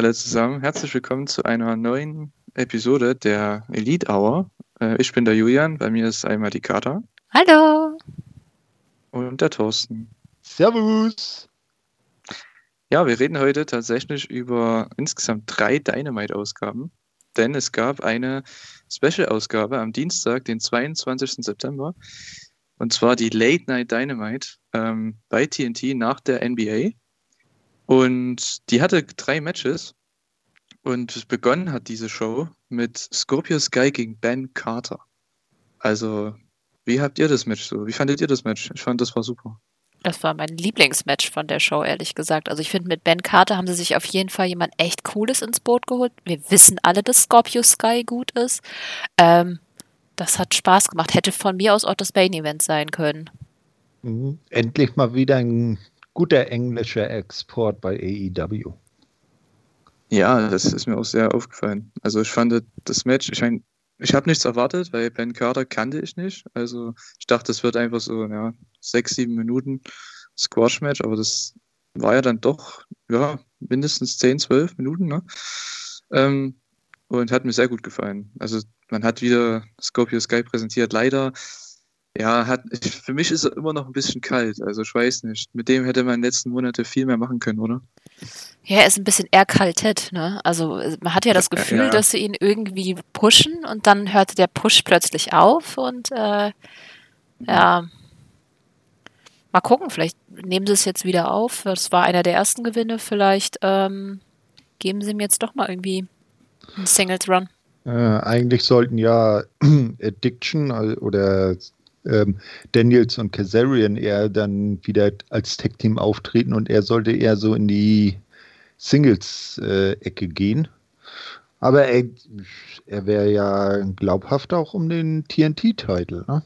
Alle zusammen, herzlich willkommen zu einer neuen Episode der Elite Hour. Äh, ich bin der Julian, bei mir ist einmal die Kata. Hallo. Und der Thorsten. Servus. Ja, wir reden heute tatsächlich über insgesamt drei Dynamite-Ausgaben, denn es gab eine Special-Ausgabe am Dienstag, den 22. September, und zwar die Late Night Dynamite ähm, bei TNT nach der NBA. Und die hatte drei Matches. Und begonnen hat diese Show mit Scorpio Sky gegen Ben Carter. Also, wie habt ihr das Match so? Wie fandet ihr das Match? Ich fand, das war super. Das war mein Lieblingsmatch von der Show, ehrlich gesagt. Also ich finde, mit Ben Carter haben sie sich auf jeden Fall jemand echt Cooles ins Boot geholt. Wir wissen alle, dass Scorpio Sky gut ist. Ähm, das hat Spaß gemacht. Hätte von mir aus auch das Main-Event sein können. Mhm. Endlich mal wieder ein guter englischer Export bei AEW. Ja, das ist mir auch sehr aufgefallen. Also ich fand das Match, ich, mein, ich habe nichts erwartet, weil Ben Carter kannte ich nicht. Also ich dachte, es wird einfach so ja, sechs, sieben Minuten Squash-Match, aber das war ja dann doch ja, mindestens zehn, zwölf Minuten. Ne? Ähm, und hat mir sehr gut gefallen. Also man hat wieder Scorpio Sky präsentiert. Leider ja, hat, für mich ist er immer noch ein bisschen kalt. Also ich weiß nicht. Mit dem hätte man in den letzten Monaten viel mehr machen können, oder? Ja, er ist ein bisschen erkaltet, ne? Also man hat ja das Gefühl, ja, ja. dass sie ihn irgendwie pushen und dann hörte der Push plötzlich auf und äh, ja. Mal gucken, vielleicht nehmen sie es jetzt wieder auf. Das war einer der ersten Gewinne. Vielleicht ähm, geben sie ihm jetzt doch mal irgendwie einen Singles Run. Äh, eigentlich sollten ja Addiction äh, oder ähm, Daniels und Kazarian eher dann wieder als Tech-Team auftreten und er sollte eher so in die Singles-Ecke äh, gehen. Aber er, er wäre ja glaubhaft auch um den TNT-Titel. Ne?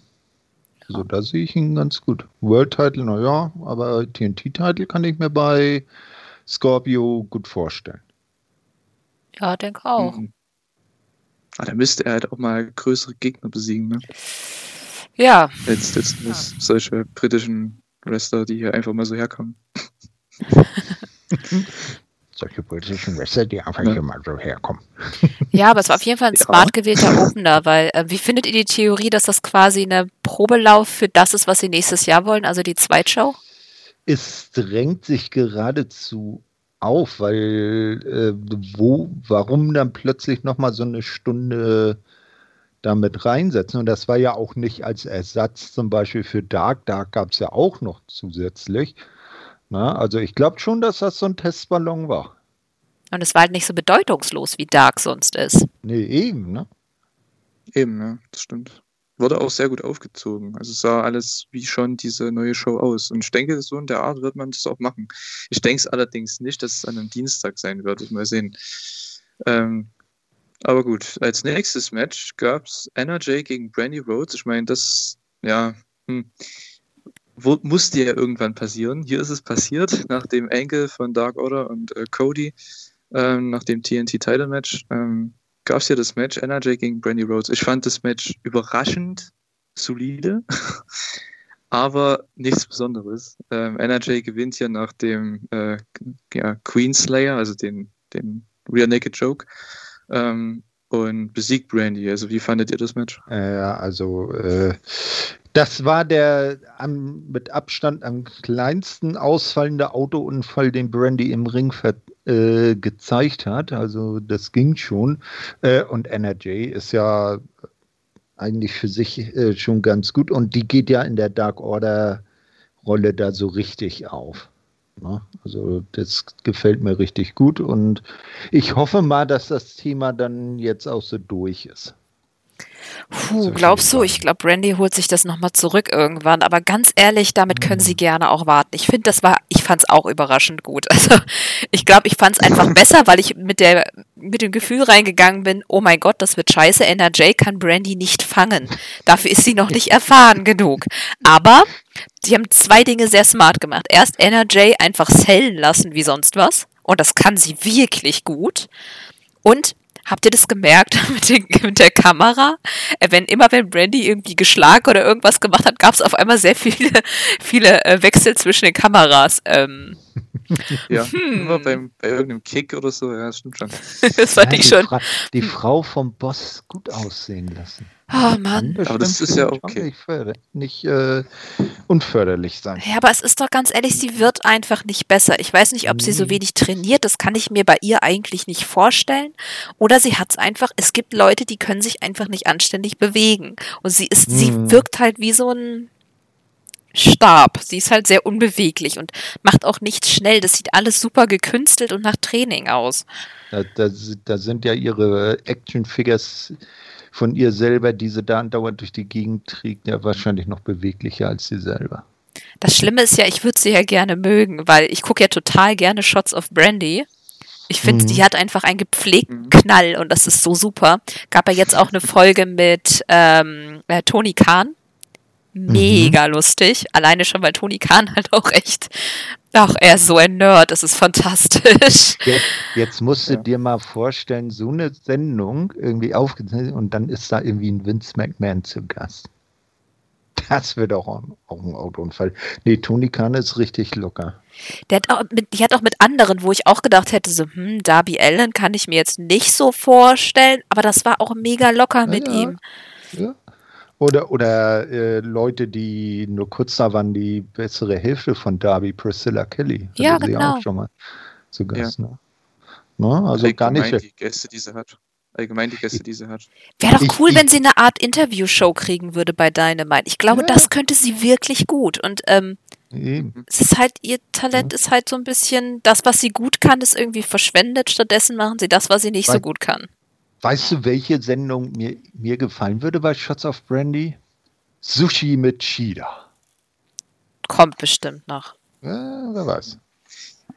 Also da sehe ich ihn ganz gut. World-Title, naja, aber TNT-Titel kann ich mir bei Scorpio gut vorstellen. Ja, denke auch. Mhm. Da müsste er halt auch mal größere Gegner besiegen, ne? Ja. Jetzt, jetzt ja. solche britischen Wrestler, die hier einfach mal so herkommen. solche britischen Wrestler, die einfach ja. hier mal so herkommen. Ja, aber es war auf jeden Fall ein smart gewählter Opener, weil äh, wie findet ihr die Theorie, dass das quasi eine Probelauf für das ist, was sie nächstes Jahr wollen, also die Zweitshow? Es drängt sich geradezu auf, weil äh, wo, warum dann plötzlich nochmal so eine Stunde damit reinsetzen. Und das war ja auch nicht als Ersatz zum Beispiel für Dark. Dark gab es ja auch noch zusätzlich. Na, also ich glaube schon, dass das so ein Testballon war. Und es war halt nicht so bedeutungslos, wie Dark sonst ist. Nee, eben, ne? Eben, ja, das stimmt. Wurde auch sehr gut aufgezogen. Also es sah alles wie schon diese neue Show aus. Und ich denke, so in der Art wird man das auch machen. Ich denke es allerdings nicht, dass es an einem Dienstag sein wird. Mal sehen. Ähm, aber gut, als nächstes Match gab es NRJ gegen Brandy Rhodes. Ich meine, das, ja, hm, wo, musste ja irgendwann passieren. Hier ist es passiert, nach dem Angle von Dark Order und äh, Cody, ähm, nach dem TNT-Title-Match, ähm, gab es hier das Match NRJ gegen Brandy Rhodes. Ich fand das Match überraschend solide, aber nichts Besonderes. Ähm, NRJ gewinnt hier nach dem äh, ja, Queen Slayer, also den, dem Real Naked Joke ähm, und besiegt Brandy. Also wie fandet ihr das Match? Ja, also äh, das war der am, mit Abstand am kleinsten ausfallende Autounfall, den Brandy im Ring ver, äh, gezeigt hat. Also das ging schon. Äh, und NRJ ist ja eigentlich für sich äh, schon ganz gut und die geht ja in der Dark Order Rolle da so richtig auf. Ne? Also das gefällt mir richtig gut und ich hoffe mal, dass das Thema dann jetzt auch so durch ist. Puh, glaubst du? Ich glaube, Brandy holt sich das nochmal zurück irgendwann. Aber ganz ehrlich, damit können sie mhm. gerne auch warten. Ich finde, das war, ich fand es auch überraschend gut. Also ich glaube, ich fand es einfach besser, weil ich mit der, mit dem Gefühl reingegangen bin, oh mein Gott, das wird scheiße. NRJ kann Brandy nicht fangen. Dafür ist sie noch nicht erfahren genug. Aber die haben zwei Dinge sehr smart gemacht. Erst NRJ einfach sellen lassen wie sonst was. Und das kann sie wirklich gut. Und Habt ihr das gemerkt mit, den, mit der Kamera? Äh, wenn immer wenn Brandy irgendwie geschlagen oder irgendwas gemacht hat, gab es auf einmal sehr viele, viele äh, Wechsel zwischen den Kameras. Ähm, ja, hm. immer beim, bei irgendeinem Kick oder so, ja, stimmt schon. das fand ja, ich schon. Fra die Frau vom Boss gut aussehen lassen. Oh Mann. Aber das ist ja okay. Nicht, nicht äh, unförderlich sein. Ja, aber es ist doch ganz ehrlich, sie wird einfach nicht besser. Ich weiß nicht, ob sie so wenig trainiert, das kann ich mir bei ihr eigentlich nicht vorstellen. Oder sie hat es einfach, es gibt Leute, die können sich einfach nicht anständig bewegen. Und sie ist, hm. sie wirkt halt wie so ein Stab. Sie ist halt sehr unbeweglich und macht auch nichts schnell. Das sieht alles super gekünstelt und nach Training aus. Da, da, da sind ja ihre Action-Figures von ihr selber, die sie da andauernd durch die Gegend trägt, ja wahrscheinlich noch beweglicher als sie selber. Das Schlimme ist ja, ich würde sie ja gerne mögen, weil ich gucke ja total gerne Shots of Brandy. Ich finde, mhm. die hat einfach einen gepflegten. Knall und das ist so super. Gab ja jetzt auch eine Folge mit ähm, äh, Tony Kahn, mega mhm. lustig. Alleine schon, weil Toni Kahn halt auch echt, ach, er ist so ein Nerd, das ist fantastisch. Jetzt, jetzt musst du ja. dir mal vorstellen, so eine Sendung irgendwie aufgezeichnet und dann ist da irgendwie ein Vince McMahon zu Gast. Das wird auch, auch ein Autounfall. Nee, Toni Kahn ist richtig locker. Der hat auch mit, die hat auch mit anderen, wo ich auch gedacht hätte, so, hm, Darby Allen kann ich mir jetzt nicht so vorstellen, aber das war auch mega locker ja, mit ja. ihm. Ja. Oder, oder äh, Leute, die nur kurz da waren, die bessere Hälfte von Darby, Priscilla Kelly. Ja, genau. Sie auch schon mal zu Gast. Ja. Ne? Ne? Also gar nicht. Die Gäste, die sie hat. Allgemein die Gäste, die sie hat. Wäre doch cool, ich, wenn sie eine Art Interview-Show kriegen würde bei Dynamite. Ich glaube, ja. das könnte sie wirklich gut. Und ähm, es ist halt, ihr Talent ja. ist halt so ein bisschen, das, was sie gut kann, ist irgendwie verschwendet. Stattdessen machen sie das, was sie nicht Weil, so gut kann. Weißt du, welche Sendung mir, mir gefallen würde bei Shots of Brandy? Sushi mit Cheetah. Kommt bestimmt noch. Ja, wer weiß.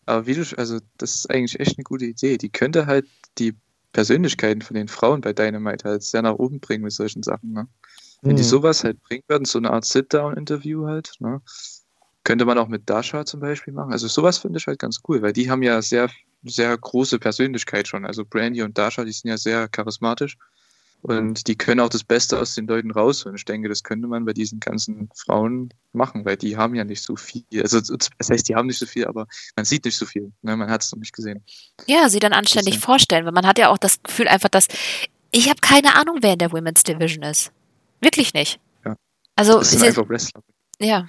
Aber wie du, also das ist eigentlich echt eine gute Idee. Die könnte halt die Persönlichkeiten von den Frauen bei Dynamite halt sehr nach oben bringen mit solchen Sachen. Ne? Wenn mhm. die sowas halt bringen würden, so eine Art Sit-Down-Interview halt, ne? könnte man auch mit Dasha zum Beispiel machen. Also sowas finde ich halt ganz cool, weil die haben ja sehr sehr große Persönlichkeit schon. Also Brandy und Dasha, die sind ja sehr charismatisch und die können auch das Beste aus den Leuten rausholen. Ich denke, das könnte man bei diesen ganzen Frauen machen, weil die haben ja nicht so viel. Also das heißt, die haben nicht so viel, aber man sieht nicht so viel. Ne? Man hat es noch nicht gesehen. Ja, sie dann anständig Deswegen. vorstellen, weil man hat ja auch das Gefühl einfach, dass ich habe keine Ahnung, wer in der Women's Division ist. Wirklich nicht. Ja. Also das sind einfach Wrestler. Ja.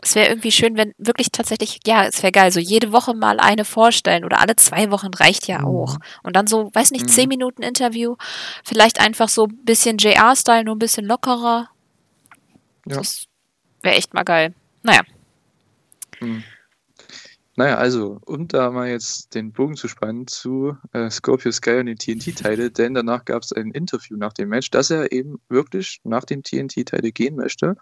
Es wäre irgendwie schön, wenn wirklich tatsächlich, ja, es wäre geil, so jede Woche mal eine vorstellen oder alle zwei Wochen reicht ja mhm. auch. Und dann so, weiß nicht, zehn mhm. Minuten Interview, vielleicht einfach so ein bisschen JR-Style, nur ein bisschen lockerer. Ja. Das wäre echt mal geil. Naja. Mhm. Naja, also, um da mal jetzt den Bogen zu spannen zu äh, Scorpio Sky und den TNT-Teile, denn danach gab es ein Interview nach dem Match, dass er eben wirklich nach dem TNT-Teile gehen möchte.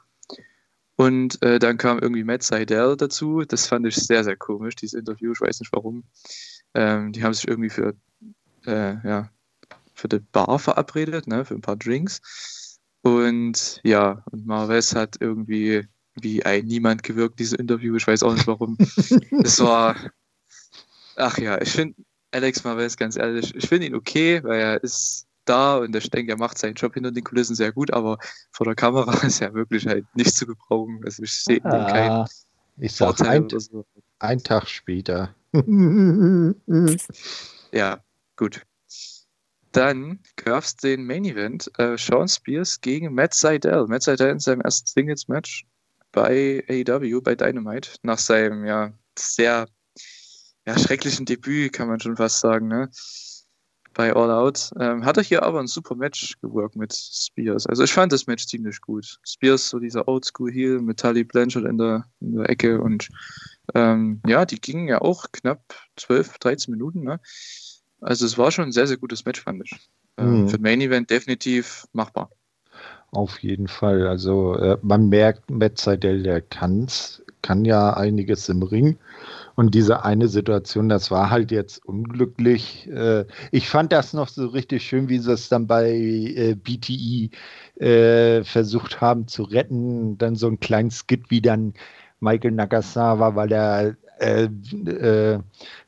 Und äh, dann kam irgendwie Matt Seidel dazu. Das fand ich sehr, sehr komisch, dieses Interview. Ich weiß nicht warum. Ähm, die haben sich irgendwie für, äh, ja, für die Bar verabredet, ne, für ein paar Drinks. Und ja, und Marves hat irgendwie wie ein Niemand gewirkt, dieses Interview. Ich weiß auch nicht warum. Es war, ach ja, ich finde Alex Marves, ganz ehrlich, ich finde ihn okay, weil er ist da und ich denke, er macht seinen Job hinter den Kulissen sehr gut, aber vor der Kamera ist er wirklich halt nicht zu gebrauchen. Also ich sehe ah, keinen ich sag ein, so. ein Tag später. ja, gut. Dann gab es den Main Event, äh, Sean Spears gegen Matt Seidel. Matt Seidel in seinem ersten Singles-Match bei AEW, bei Dynamite, nach seinem ja sehr ja, schrecklichen Debüt, kann man schon fast sagen. Ne? Bei All Out. Ähm, hat er hier aber ein super Match geworkt mit Spears. Also ich fand das Match ziemlich gut. Spears, so dieser Oldschool Heel mit Tully Blanchard in der, in der Ecke und ähm, ja, die gingen ja auch knapp 12, 13 Minuten. Ne? Also es war schon ein sehr, sehr gutes Match, fand ich. Ähm, mhm. Für Main Event definitiv machbar. Auf jeden Fall. Also äh, man merkt, Matt Seidel, der kann's, kann ja einiges im Ring. Und diese eine Situation, das war halt jetzt unglücklich. Äh, ich fand das noch so richtig schön, wie sie es dann bei äh, BTI e, äh, versucht haben zu retten. Dann so ein kleinen Skit, wie dann Michael Nagasawa, weil er äh, äh,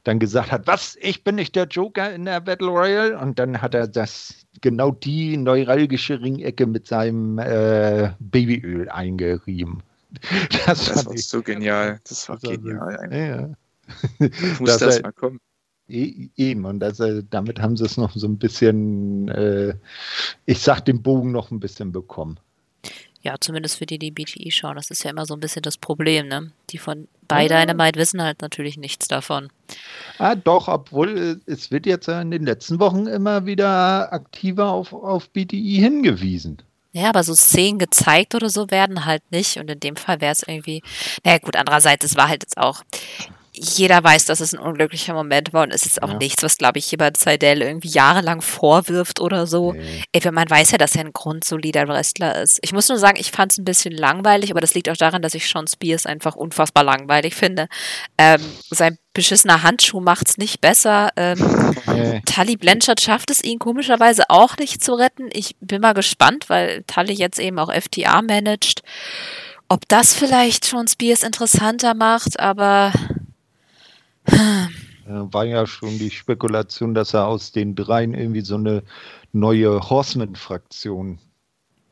dann gesagt hat, was, ich bin nicht der Joker in der Battle Royale? Und dann hat er das genau die neuralgische Ringecke mit seinem äh, Babyöl eingerieben. Das, das war so genial. Das war das genial. War, ja. Muss das, das mal kommen. E eben, und also, damit haben sie es noch so ein bisschen, äh, ich sag den Bogen noch ein bisschen bekommen. Ja, zumindest für die, die BTI schauen. Das ist ja immer so ein bisschen das Problem, ne? Die von bei ja. Dynamite wissen halt natürlich nichts davon. Ah, doch, obwohl äh, es wird jetzt in den letzten Wochen immer wieder aktiver auf, auf BTI hingewiesen. Ja, aber so Szenen gezeigt oder so werden halt nicht. Und in dem Fall wäre es irgendwie. Naja, gut, andererseits, es war halt jetzt auch jeder weiß, dass es ein unglücklicher Moment war und es ist auch ja. nichts, was, glaube ich, jemand Seidel irgendwie jahrelang vorwirft oder so. Nee. Ey, man weiß ja, dass er ein grundsolider Wrestler ist. Ich muss nur sagen, ich fand es ein bisschen langweilig, aber das liegt auch daran, dass ich Sean Spears einfach unfassbar langweilig finde. Ähm, sein beschissener Handschuh macht es nicht besser. Ähm, nee. Tully Blanchard schafft es, ihn komischerweise auch nicht zu retten. Ich bin mal gespannt, weil Tully jetzt eben auch FTA managt. Ob das vielleicht Sean Spears interessanter macht, aber war ja schon die Spekulation, dass er aus den dreien irgendwie so eine neue Horseman-Fraktion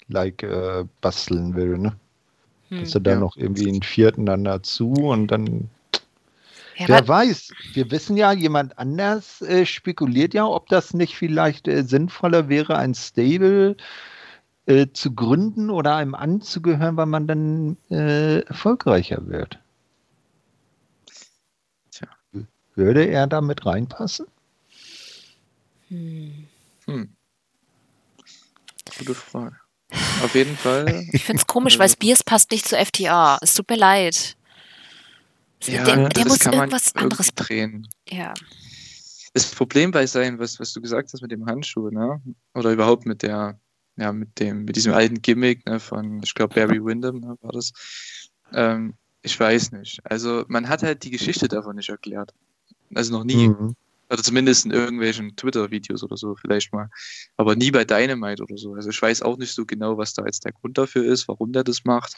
like äh, basteln will, ne? Hm, dass er da ja. noch irgendwie einen vierten dann dazu und dann ja, Wer weiß, wir wissen ja, jemand anders äh, spekuliert ja, ob das nicht vielleicht äh, sinnvoller wäre, ein Stable äh, zu gründen oder einem anzugehören, weil man dann äh, erfolgreicher wird. Würde er da mit reinpassen? Hm. Hm. Gute Frage. Auf jeden Fall. Ich finde es komisch, weil Spears passt nicht zu FTA. Es tut mir leid. Ja, der, der muss irgendwas anderes drehen. Ja. Das Problem bei sein, was, was du gesagt hast mit dem Handschuh, ne? Oder überhaupt mit der, ja, mit dem, mit diesem alten Gimmick, ne, von, ich glaube, Barry Windham ne, war das. Ähm, ich weiß nicht. Also man hat halt die Geschichte davon nicht erklärt. Also noch nie. Mhm. Oder zumindest in irgendwelchen Twitter-Videos oder so vielleicht mal. Aber nie bei Dynamite oder so. Also ich weiß auch nicht so genau, was da jetzt der Grund dafür ist, warum der das macht.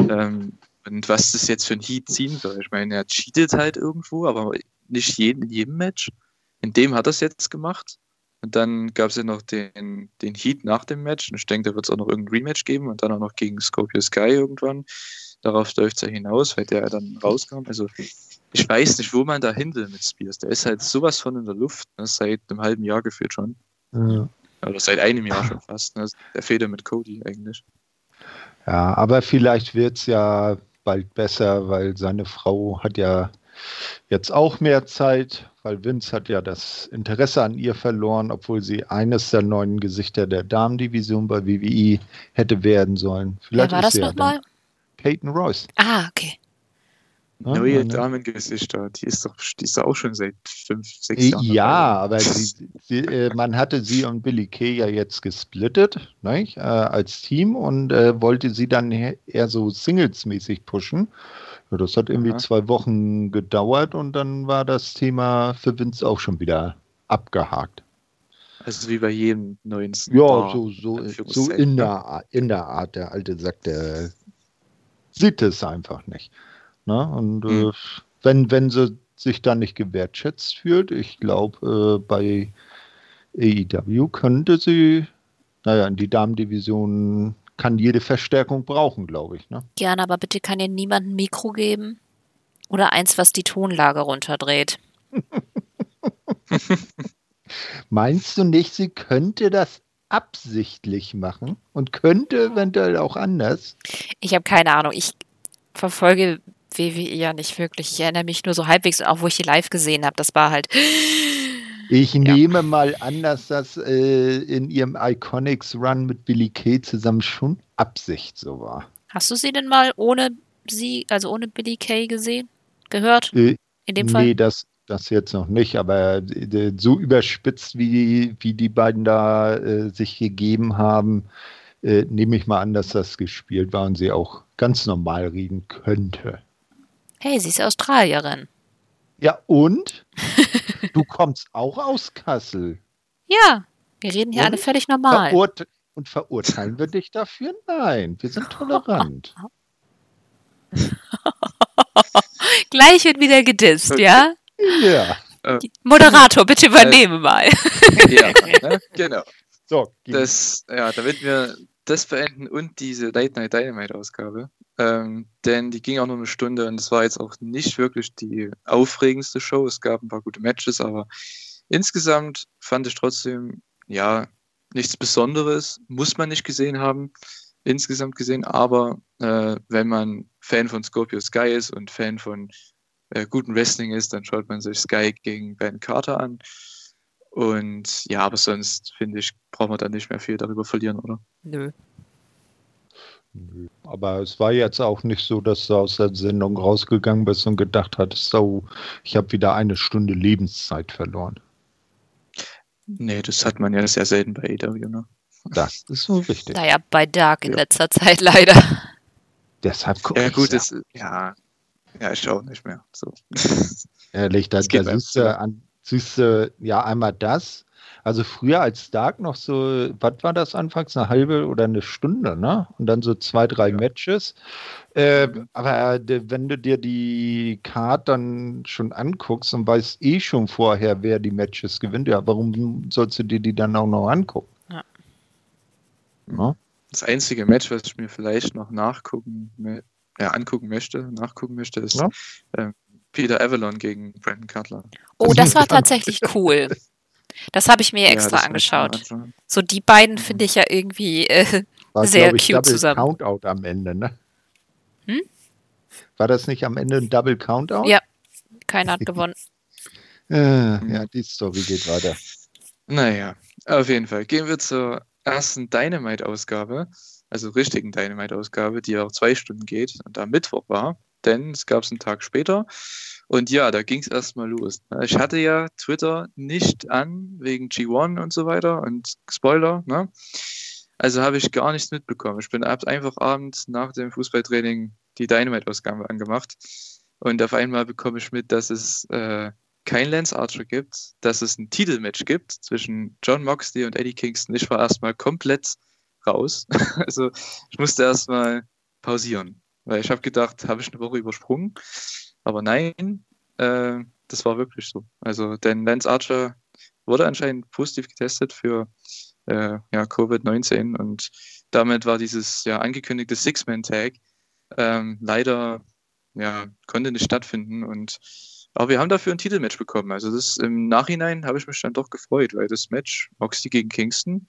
Ähm, und was das jetzt für ein Heat ziehen soll. Ich meine, er cheatet halt irgendwo, aber nicht jeden, in jedem Match. In dem hat er es jetzt gemacht. Und dann gab es ja noch den, den Heat nach dem Match. Und ich denke, da wird es auch noch irgendein Rematch geben und dann auch noch gegen Scorpio Sky irgendwann. Darauf läuft es ja hinaus, weil der dann rauskam. Also ich weiß nicht, wo man da hin will mit Spears. Der ist halt sowas von in der Luft, ne, seit einem halben Jahr gefühlt schon. Ja. Oder seit einem Jahr schon fast. Ne. Der fehlt ja mit Cody eigentlich. Ja, aber vielleicht wird es ja bald besser, weil seine Frau hat ja jetzt auch mehr Zeit, weil Vince hat ja das Interesse an ihr verloren, obwohl sie eines der neuen Gesichter der Damendivision bei WWE hätte werden sollen. Vielleicht Wer war das nochmal? Peyton Royce. Ah, okay. Ne? Neue Damengesichter, die ist doch, die ist doch auch schon seit fünf, sechs Jahren. Ja, dabei. aber sie, sie, äh, man hatte sie und Billy Kay ja jetzt gesplittet nicht, äh, als Team und äh, wollte sie dann eher so Singles-mäßig pushen. Ja, das hat irgendwie Aha. zwei Wochen gedauert und dann war das Thema für Vince auch schon wieder abgehakt. Also wie bei jedem neuen Star. Ja, so, so, so in, der, in der Art. Der alte sagt, der sieht es einfach nicht. Ne? Und mhm. äh, wenn, wenn sie sich da nicht gewertschätzt fühlt, ich glaube, äh, bei AEW könnte sie, naja, in die Damendivision kann jede Verstärkung brauchen, glaube ich. Ne? Gerne, aber bitte kann ihr niemand ein Mikro geben? Oder eins, was die Tonlage runterdreht. Meinst du nicht, sie könnte das absichtlich machen und könnte eventuell auch anders? Ich habe keine Ahnung. Ich verfolge WWE ja nicht wirklich. Ich erinnere mich nur so halbwegs, auch wo ich die live gesehen habe. Das war halt. Ich ja. nehme mal an, dass das äh, in ihrem Iconics Run mit Billy Kay zusammen schon Absicht so war. Hast du sie denn mal ohne sie, also ohne Billy Kay gesehen? Gehört? Äh, in dem Fall? Nee, das, das jetzt noch nicht, aber äh, so überspitzt, wie, wie die beiden da äh, sich gegeben haben, äh, nehme ich mal an, dass das gespielt war und sie auch ganz normal reden könnte. Hey, sie ist Australierin. Ja, und? du kommst auch aus Kassel. Ja, wir reden hier und? alle völlig normal. Verurte und verurteilen wir dich dafür? Nein, wir sind tolerant. Gleich wird wieder gedisst, ja? Ja. Äh, Moderator, bitte übernehme äh, mal. ja, ne? genau. So, das, ja, damit wir das beenden und diese Late Night Dynamite Ausgabe, Ähm, denn die ging auch nur eine Stunde und es war jetzt auch nicht wirklich die aufregendste Show. Es gab ein paar gute Matches, aber insgesamt fand ich trotzdem, ja, nichts Besonderes. Muss man nicht gesehen haben, insgesamt gesehen. Aber äh, wenn man Fan von Scorpio Sky ist und Fan von äh, guten Wrestling ist, dann schaut man sich Sky gegen Ben Carter an. Und ja, aber sonst finde ich, braucht man da nicht mehr viel darüber verlieren, oder? Nö. Nö. Aber es war jetzt auch nicht so, dass du aus der Sendung rausgegangen bist und gedacht hattest, so, ich habe wieder eine Stunde Lebenszeit verloren. Nee, das hat man ja sehr selten bei AW, ne? Das ist so richtig. Naja, bei Dark in ja. letzter Zeit leider. Deshalb gucke ja, gut, das, ja. Ja, ich auch nicht mehr. So. Ehrlich, da, da siehst, du an, siehst du ja einmal das. Also früher als Dark noch so, was war das anfangs, eine halbe oder eine Stunde, ne? Und dann so zwei, drei ja. Matches. Äh, aber wenn du dir die Card dann schon anguckst und weißt eh schon vorher, wer die Matches gewinnt, ja, warum sollst du dir die dann auch noch angucken? Ja. ja? Das einzige Match, was ich mir vielleicht noch nachgucken, ja, angucken möchte, nachgucken möchte, ist ja? äh, Peter Avalon gegen Brandon Cutler. Oh, das war tatsächlich cool. Das habe ich mir extra ja, angeschaut. So die beiden finde ich ja irgendwie äh, war, sehr ich, cute Double zusammen. Countout am Ende, ne? Hm? War das nicht am Ende ein Double Countout? Ja, keiner hat gewonnen. äh, ja, die Story geht weiter. Naja, auf jeden Fall. Gehen wir zur ersten Dynamite-Ausgabe, also richtigen Dynamite-Ausgabe, die auch zwei Stunden geht und da Mittwoch war, denn es gab es einen Tag später. Und ja, da ging es erstmal los. Ich hatte ja Twitter nicht an wegen G1 und so weiter und Spoiler, ne? Also habe ich gar nichts mitbekommen. Ich bin einfach abends nach dem Fußballtraining die Dynamite-Ausgabe angemacht und auf einmal bekomme ich mit, dass es äh, kein Lance Archer gibt, dass es ein Titelmatch gibt zwischen John Moxley und Eddie Kingston. Ich war erstmal komplett raus. also ich musste erstmal pausieren, weil ich habe gedacht, habe ich eine Woche übersprungen. Aber nein, äh, das war wirklich so. Also, denn Lance Archer wurde anscheinend positiv getestet für äh, ja, Covid-19 und damit war dieses ja angekündigte Six-Man-Tag ähm, leider ja, konnte nicht stattfinden und aber wir haben dafür ein Titelmatch bekommen. Also das im Nachhinein habe ich mich dann doch gefreut, weil das Match Moxley gegen Kingston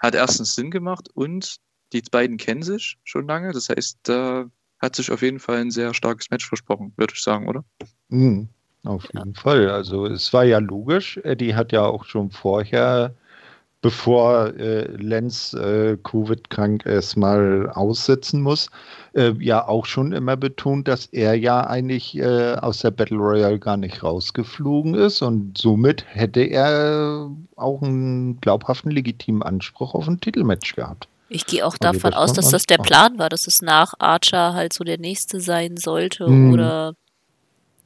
hat erstens Sinn gemacht und die beiden kennen sich schon lange. Das heißt, da hat sich auf jeden Fall ein sehr starkes Match versprochen, würde ich sagen, oder? Mhm, auf jeden ja. Fall. Also es war ja logisch. Eddie hat ja auch schon vorher, bevor äh, Lenz äh, Covid-krank erstmal aussetzen muss, äh, ja auch schon immer betont, dass er ja eigentlich äh, aus der Battle Royale gar nicht rausgeflogen ist und somit hätte er auch einen glaubhaften, legitimen Anspruch auf ein Titelmatch gehabt. Ich gehe auch also davon das aus, dass das der Plan war, dass es nach Archer halt so der nächste sein sollte hm. oder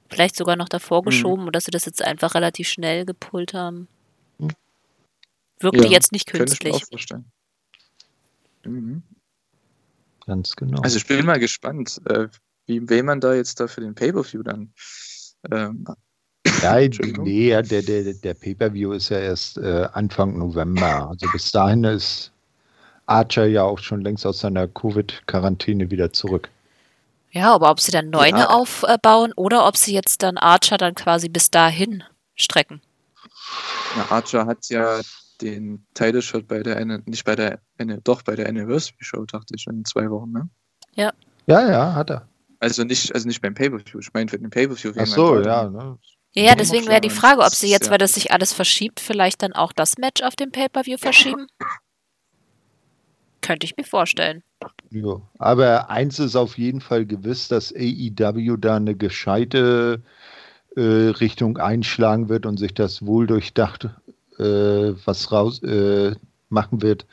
vielleicht sogar noch davor hm. geschoben hm. und dass sie das jetzt einfach relativ schnell gepult haben. Wirkte ja, jetzt nicht künstlich. Ich mir auch vorstellen. Mhm. Ganz genau. Also ich bin mal gespannt, äh, wie wem man da jetzt da für den Pay-Per-View dann ähm, ja, nee, der, der, der Pay-Per-View ist ja erst äh, Anfang November. Also bis dahin ist Archer ja auch schon längst aus seiner Covid-Quarantäne wieder zurück. Ja, aber ob sie dann neue ja. aufbauen oder ob sie jetzt dann Archer dann quasi bis dahin strecken. Ja, Archer hat ja den Title Shot bei der eine, nicht bei der eine, doch bei der Anniversary Show, dachte ich, in zwei Wochen, ne? Ja. Ja, ja, hat er. Also nicht, also nicht beim Pay-Per-View, ich meine für den Pay-Per-View. Ach so, ja. Ne? Ja, ja, deswegen wäre die Frage, ob sie jetzt, ja. weil das sich alles verschiebt, vielleicht dann auch das Match auf dem Pay-Per-View verschieben? Könnte ich mir vorstellen. Ja, aber eins ist auf jeden Fall gewiss, dass AEW da eine gescheite äh, Richtung einschlagen wird und sich das wohl durchdacht äh, was raus äh, machen wird,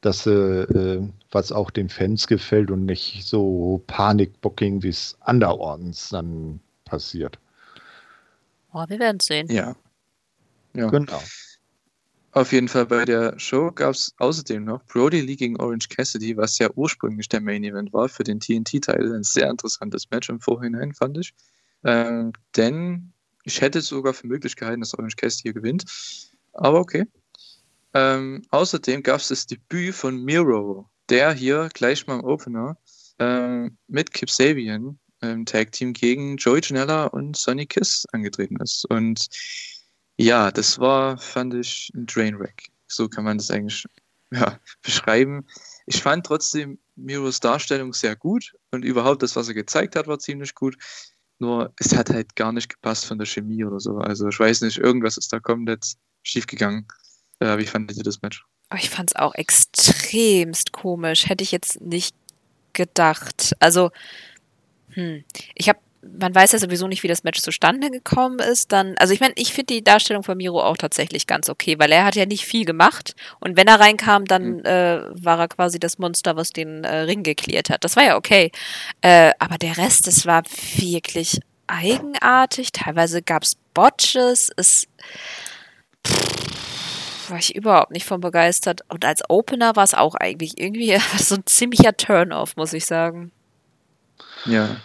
dass äh, was auch den Fans gefällt und nicht so Panikbooking, wie es anderorts dann passiert. Oh, wir werden sehen. Ja. ja. Genau. Auf jeden Fall bei der Show gab es außerdem noch Brody Lee gegen Orange Cassidy, was ja ursprünglich der Main Event war für den TNT-Teil. Ein sehr interessantes Match im Vorhinein, fand ich. Ähm, denn ich hätte sogar für möglich gehalten, dass Orange Cassidy hier gewinnt. Aber okay. Ähm, außerdem gab es das Debüt von Miro, der hier gleich mal im Opener ähm, mit Kip Sabian im Tag Team gegen Joey Janella und Sonny Kiss angetreten ist. Und ja, das war, fand ich, ein Drainwreck. So kann man das eigentlich ja, beschreiben. Ich fand trotzdem Miros Darstellung sehr gut und überhaupt das, was er gezeigt hat, war ziemlich gut. Nur es hat halt gar nicht gepasst von der Chemie oder so. Also ich weiß nicht, irgendwas ist da komplett schiefgegangen. Äh, wie fandet ihr das Match? Ich fand es auch extremst komisch. Hätte ich jetzt nicht gedacht. Also, hm, ich habe man weiß ja sowieso nicht, wie das Match zustande gekommen ist. Dann, also ich meine, ich finde die Darstellung von Miro auch tatsächlich ganz okay, weil er hat ja nicht viel gemacht und wenn er reinkam, dann mhm. äh, war er quasi das Monster, was den äh, Ring geklärt hat. Das war ja okay. Äh, aber der Rest, das war wirklich eigenartig. Teilweise gab es Botches. Es pff, war ich überhaupt nicht von begeistert. Und als Opener war es auch eigentlich irgendwie so ein ziemlicher Turn-off, muss ich sagen. Ja,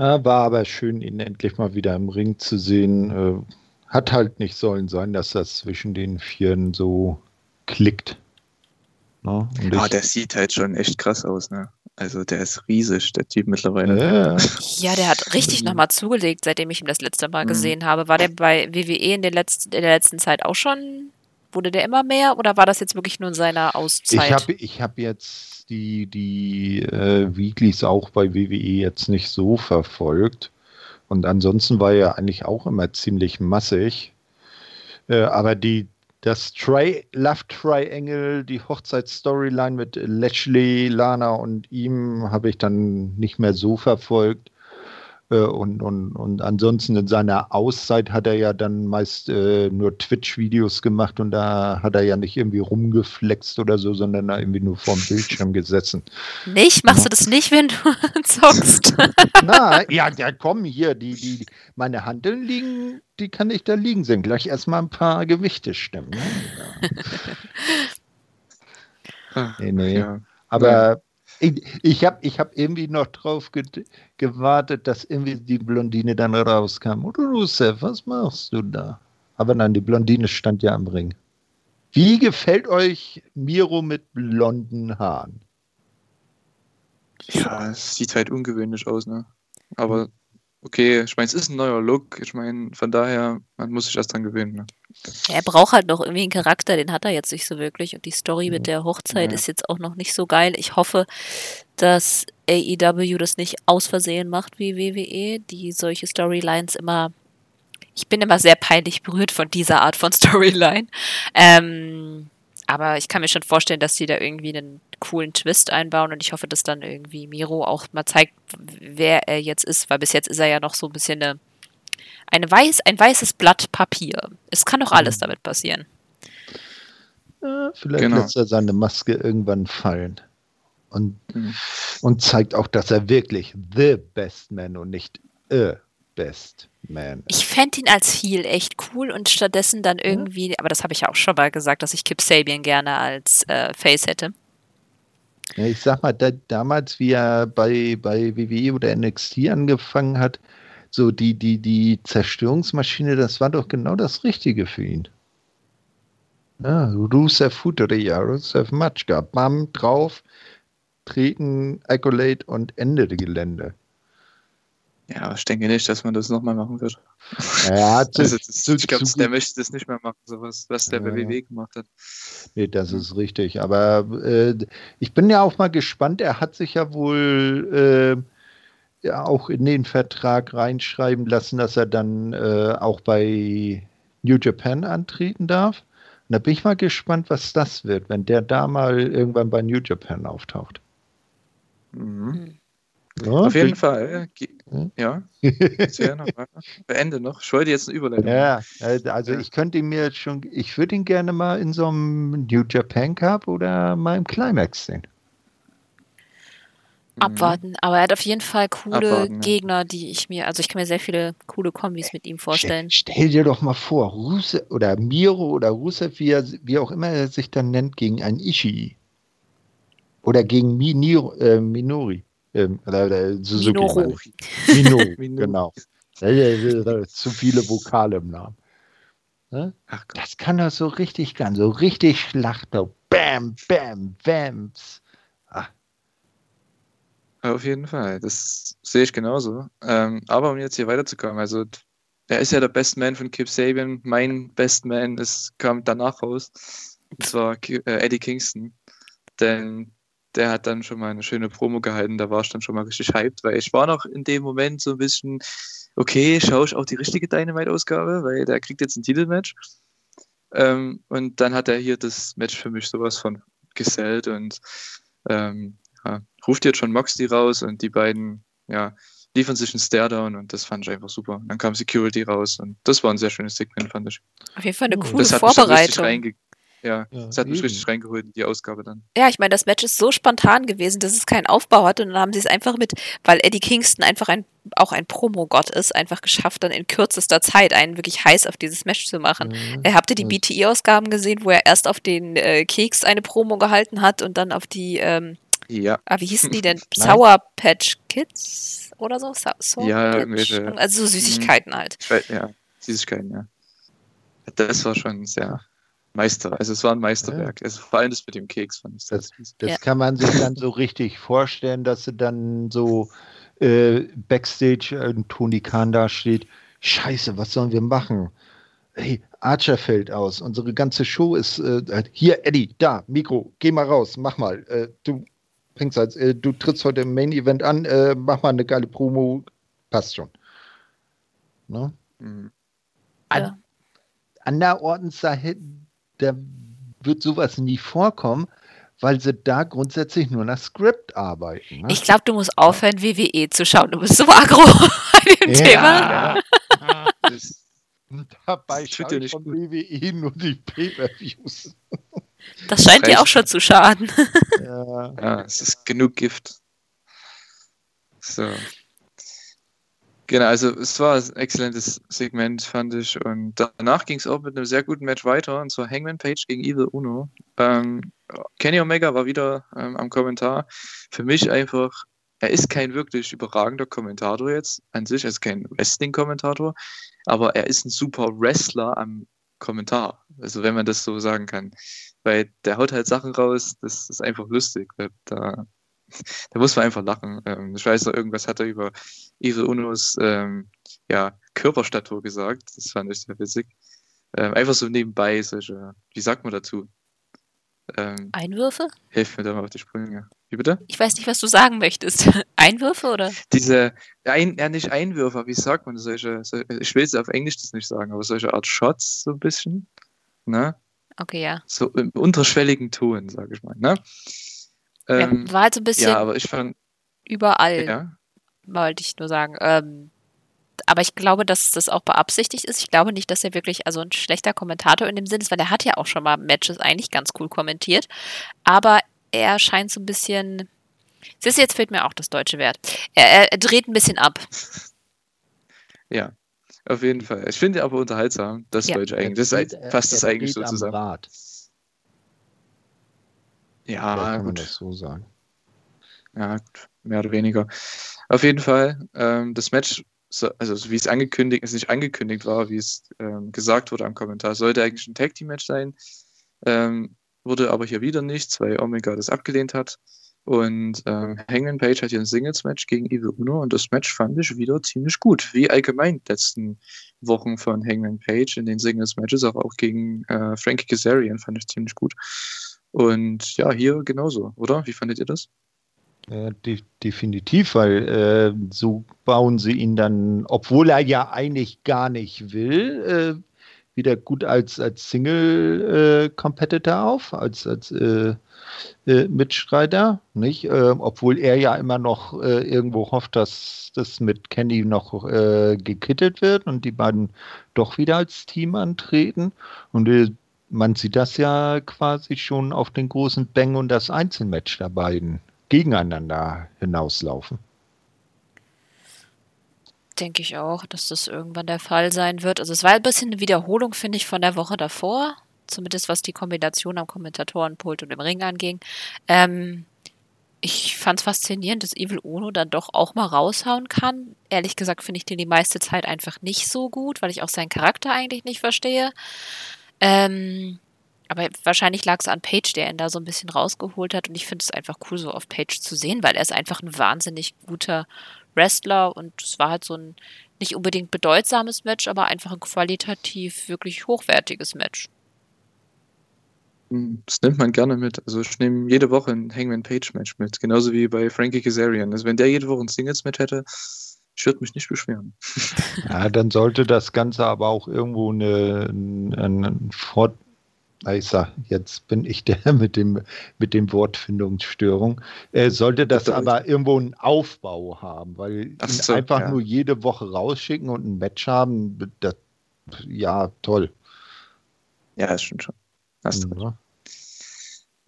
war aber schön, ihn endlich mal wieder im Ring zu sehen. Äh, hat halt nicht sollen sein, dass das zwischen den Vieren so klickt. Ne? Ah, der sieht halt schon echt krass aus, ne? Also der ist riesig, der Typ mittlerweile. Ja, ja der hat richtig nochmal zugelegt, seitdem ich ihn das letzte Mal mhm. gesehen habe. War der bei WWE in, den letzten, in der letzten Zeit auch schon Wurde der immer mehr oder war das jetzt wirklich nur in seiner Auszeit? Ich habe ich hab jetzt die, die äh, Weeklies auch bei WWE jetzt nicht so verfolgt. Und ansonsten war er eigentlich auch immer ziemlich massig. Äh, aber die, das Tri Love Triangle, die Hochzeitsstoryline mit Lashley, Lana und ihm habe ich dann nicht mehr so verfolgt. Äh, und, und, und ansonsten in seiner Auszeit hat er ja dann meist äh, nur Twitch-Videos gemacht und da hat er ja nicht irgendwie rumgeflext oder so, sondern da irgendwie nur vorm Bildschirm gesessen. Nicht? Machst ja. du das nicht, wenn du zockst? Na, ja, ja, komm, hier, die, die, meine Handeln liegen, die kann ich da liegen sehen. Gleich erstmal ein paar Gewichte stimmen. Ne? Ja. nee, nee. Ja. Aber ich, ich habe ich hab irgendwie noch drauf ge gewartet, dass irgendwie die Blondine dann rauskam. Oder Rusev, was machst du da? Aber nein, die Blondine stand ja am Ring. Wie gefällt euch Miro mit blonden Haaren? Ja, es sieht halt ungewöhnlich aus, ne? Aber okay, ich meine, es ist ein neuer Look. Ich meine, von daher, man muss sich erst dran gewöhnen. Ne? Er braucht halt noch irgendwie einen Charakter, den hat er jetzt nicht so wirklich. Und die Story mit der Hochzeit ja. ist jetzt auch noch nicht so geil. Ich hoffe, dass AEW das nicht aus Versehen macht wie WWE, die solche Storylines immer. Ich bin immer sehr peinlich berührt von dieser Art von Storyline. Ähm, aber ich kann mir schon vorstellen, dass sie da irgendwie einen coolen Twist einbauen und ich hoffe, dass dann irgendwie Miro auch mal zeigt, wer er jetzt ist, weil bis jetzt ist er ja noch so ein bisschen eine, eine weiß, ein weißes Blatt Papier. Es kann doch alles mhm. damit passieren. Ja, vielleicht genau. lässt er seine Maske irgendwann fallen und, mhm. und zeigt auch, dass er wirklich the best man und nicht a best man. Ich fände ihn als viel echt cool und stattdessen dann irgendwie, ja. aber das habe ich ja auch schon mal gesagt, dass ich Kip Sabian gerne als äh, Face hätte. Ja, ich sag mal, da, damals, wie er bei, bei WWE oder NXT angefangen hat, so die, die, die Zerstörungsmaschine, das war doch genau das Richtige für ihn. Ja, Rusev Futeria, Rusev Matschka, bam, drauf, treten, Accolade und Ende der Gelände. Ja, ich denke nicht, dass man das nochmal machen wird. Ja, also das, zu, ich glaube, der möchte das nicht mehr machen, sowas, was der ja. bei WWE gemacht hat. Nee, das ist richtig. Aber äh, ich bin ja auch mal gespannt. Er hat sich ja wohl äh, ja, auch in den Vertrag reinschreiben lassen, dass er dann äh, auch bei New Japan antreten darf. Und da bin ich mal gespannt, was das wird, wenn der da mal irgendwann bei New Japan auftaucht. Mhm. Hm. Ja, Auf jeden Fall. Hm? Ja. noch Beende noch. Ich wollte jetzt eine Überleitung. Ja, also ich könnte mir schon, ich würde ihn gerne mal in so einem New Japan Cup oder mal im Climax sehen. Mhm. Abwarten, aber er hat auf jeden Fall coole Abwarten, Gegner, die ich mir, also ich kann mir sehr viele coole Kombis mit ihm vorstellen. Stell, stell dir doch mal vor, Ruse oder Miro oder Rusev, wie, er, wie auch immer er sich dann nennt, gegen ein Ishii. Oder gegen Miniro, äh, Minori. Ähm, äh, Suzuki. Minoru. Minoru, genau. Zu viele Vokale im Namen. Ne? das kann er so richtig kann, so richtig Schlachter. Bam, bam, bams. Ah. Auf jeden Fall, das sehe ich genauso. Ähm, aber um jetzt hier weiterzukommen, also er ist ja der Best Man von Kip Sabian. Mein Best Man ist, kam danach raus. Und zwar äh, Eddie Kingston. Denn der hat dann schon mal eine schöne Promo gehalten. Da war ich dann schon mal richtig hyped, weil ich war noch in dem Moment so ein bisschen, okay, schaue ich auch die richtige Dynamite-Ausgabe, weil der kriegt jetzt ein Titelmatch. Ähm, und dann hat er hier das Match für mich sowas von gesellt und ähm, ja, ruft jetzt schon Moxley raus und die beiden, ja, liefern sich einen Staredown und das fand ich einfach super. Dann kam Security raus und das war ein sehr schönes Segment, fand ich. Auf jeden Fall eine coole Vorbereitung. Ja, ja, das hat mich richtig reingeholt in die Ausgabe dann. Ja, ich meine, das Match ist so spontan gewesen, dass es keinen Aufbau hat und dann haben sie es einfach mit, weil Eddie Kingston einfach ein, auch ein Promo-Gott ist, einfach geschafft, dann in kürzester Zeit einen wirklich heiß auf dieses Match zu machen. Mhm. Äh, habt ihr die BTE-Ausgaben gesehen, wo er erst auf den äh, Keks eine Promo gehalten hat und dann auf die, ähm, ja. Ah, wie hießen die denn? Sour Patch Kids oder so? Sour ja, irgendwelche. Also so Süßigkeiten halt. Ja, Süßigkeiten, ja. Das war schon sehr Meister, also es war ein Meisterwerk. Ja. Also vor allem das mit dem Keks fand ich das. Das, das ja. kann man sich dann so richtig vorstellen, dass sie dann so äh, Backstage äh, Tony Khan da steht. Scheiße, was sollen wir machen? Hey, Archer fällt aus. Unsere ganze Show ist äh, hier, Eddie, da, Mikro, geh mal raus, mach mal. Äh, du bringst als, äh, du trittst heute im Main Event an, äh, mach mal eine geile Promo, passt schon. Ne? Mhm. Ja. Anderorts da hätten da wird sowas nie vorkommen, weil sie da grundsätzlich nur nach Skript arbeiten. Ne? Ich glaube, du musst aufhören, WWE zu schauen. Du bist so aggro bei dem ja, Thema. Ja. Das, dabei schaue ich von WWE nur die Pay-Per-Views. Das scheint dir auch schon zu schaden. Ja. ja, es ist genug Gift. So. Genau, also es war ein exzellentes Segment, fand ich. Und danach ging es auch mit einem sehr guten Match weiter, und zwar Hangman Page gegen Evil Uno. Ähm, Kenny Omega war wieder ähm, am Kommentar. Für mich einfach, er ist kein wirklich überragender Kommentator jetzt an sich, er ist kein Wrestling-Kommentator, aber er ist ein super Wrestler am Kommentar. Also wenn man das so sagen kann. Weil der haut halt Sachen raus, das ist einfach lustig. Da da muss man einfach lachen. Ähm, ich weiß noch, irgendwas hat er über Evil Unos ähm, ja, Körperstatur gesagt. Das fand ich sehr witzig. Ähm, einfach so nebenbei, solche, wie sagt man dazu? Ähm, Einwürfe? Hilf mir da mal auf die Sprünge. Wie bitte? Ich weiß nicht, was du sagen möchtest. Einwürfe oder? Diese, ein, ja nicht Einwürfe, wie sagt man solche, solche, ich will es auf Englisch das nicht sagen, aber solche Art Shots so ein bisschen. Ne? Okay, ja. So im unterschwelligen Ton, sage ich mal. Ne? Ähm, ja, war halt so ein bisschen ja, aber ich fand, überall, ja? wollte ich nur sagen. Ähm, aber ich glaube, dass das auch beabsichtigt ist. Ich glaube nicht, dass er wirklich also ein schlechter Kommentator in dem Sinn ist, weil er hat ja auch schon mal Matches eigentlich ganz cool kommentiert. Aber er scheint so ein bisschen. Siehst du, jetzt fehlt mir auch das deutsche Wert. Er, er dreht ein bisschen ab. Ja, auf jeden Fall. Ich finde aber unterhaltsam, das ja. Deutsche eigentlich. Das ist, passt das eigentlich so zusammen. Ja, oder kann man das so sagen. Ja, gut, mehr oder weniger. Auf jeden Fall, ähm, das Match, so, also wie es angekündigt, es nicht angekündigt war, wie es ähm, gesagt wurde am Kommentar, sollte eigentlich ein Tag Team Match sein. Ähm, wurde aber hier wieder nichts, weil Omega das abgelehnt hat. Und ähm, Hangman Page hat hier ein Singles-Match gegen Evil Uno und das Match fand ich wieder ziemlich gut, wie allgemein die letzten Wochen von Hangman Page in den Singles-Matches, aber auch gegen äh, Frankie Kazarian fand ich ziemlich gut. Und ja, hier genauso, oder? Wie fandet ihr das? Ja, de definitiv, weil äh, so bauen sie ihn dann, obwohl er ja eigentlich gar nicht will, äh, wieder gut als, als Single-Competitor äh, auf, als, als äh, äh, Mitstreiter, nicht? Äh, obwohl er ja immer noch irgendwo hofft, dass das mit Kenny noch gekittet wird und die beiden doch wieder als Team antreten. Und man sieht das ja quasi schon auf den großen Bang und das Einzelmatch der beiden gegeneinander hinauslaufen. Denke ich auch, dass das irgendwann der Fall sein wird. Also es war ein bisschen eine Wiederholung, finde ich, von der Woche davor. Zumindest was die Kombination am Kommentatorenpult und im Ring anging. Ähm, ich fand es faszinierend, dass Evil Uno dann doch auch mal raushauen kann. Ehrlich gesagt finde ich den die meiste Zeit einfach nicht so gut, weil ich auch seinen Charakter eigentlich nicht verstehe. Ähm, Aber wahrscheinlich lag es an Page, der ihn da so ein bisschen rausgeholt hat. Und ich finde es einfach cool, so auf Page zu sehen, weil er ist einfach ein wahnsinnig guter Wrestler und es war halt so ein nicht unbedingt bedeutsames Match, aber einfach ein qualitativ wirklich hochwertiges Match. Hm, das nimmt man gerne mit. Also ich nehme jede Woche ein Hangman Page Match mit, genauso wie bei Frankie Kazarian. Also wenn der jede Woche ein Singles Match hätte, ich würde mich nicht beschweren. Ja, dann sollte das Ganze aber auch irgendwo eine, eine Fort ich sag, jetzt bin ich der mit dem, mit dem Wortfindungsstörung. Äh, sollte das aber irgendwo einen Aufbau haben, weil so, einfach ja. nur jede Woche rausschicken und ein Match haben, das, ja, toll. Ja, das stimmt schon. Hast du ja.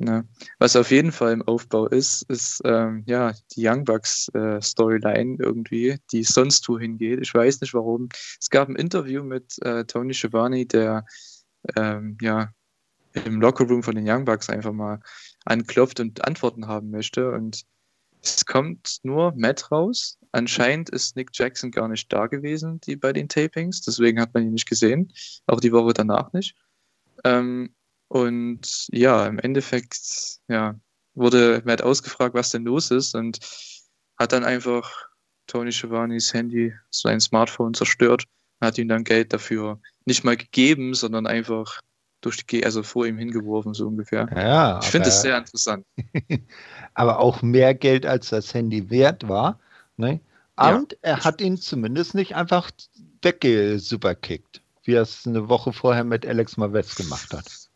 Ja. Was auf jeden Fall im Aufbau ist, ist ähm, ja die Young Bucks äh, Storyline irgendwie, die sonst wohin geht. Ich weiß nicht warum. Es gab ein Interview mit äh, Tony Schiavone, der ähm, ja im Lockerroom von den Young Bucks einfach mal anklopft und Antworten haben möchte. Und es kommt nur Matt raus. Anscheinend ist Nick Jackson gar nicht da gewesen, die bei den Tapings. Deswegen hat man ihn nicht gesehen. Auch die Woche danach nicht. Ähm, und ja, im Endeffekt, ja, wurde Matt ausgefragt, was denn los ist und hat dann einfach Tony Schiavonis Handy, sein Smartphone zerstört, hat ihm dann Geld dafür nicht mal gegeben, sondern einfach durch die, also vor ihm hingeworfen, so ungefähr. Ja, ich finde es sehr interessant. aber auch mehr Geld, als das Handy wert war. Ne? Und ja. er hat ihn zumindest nicht einfach weggesuperkickt, wie er es eine Woche vorher mit Alex Maves gemacht hat.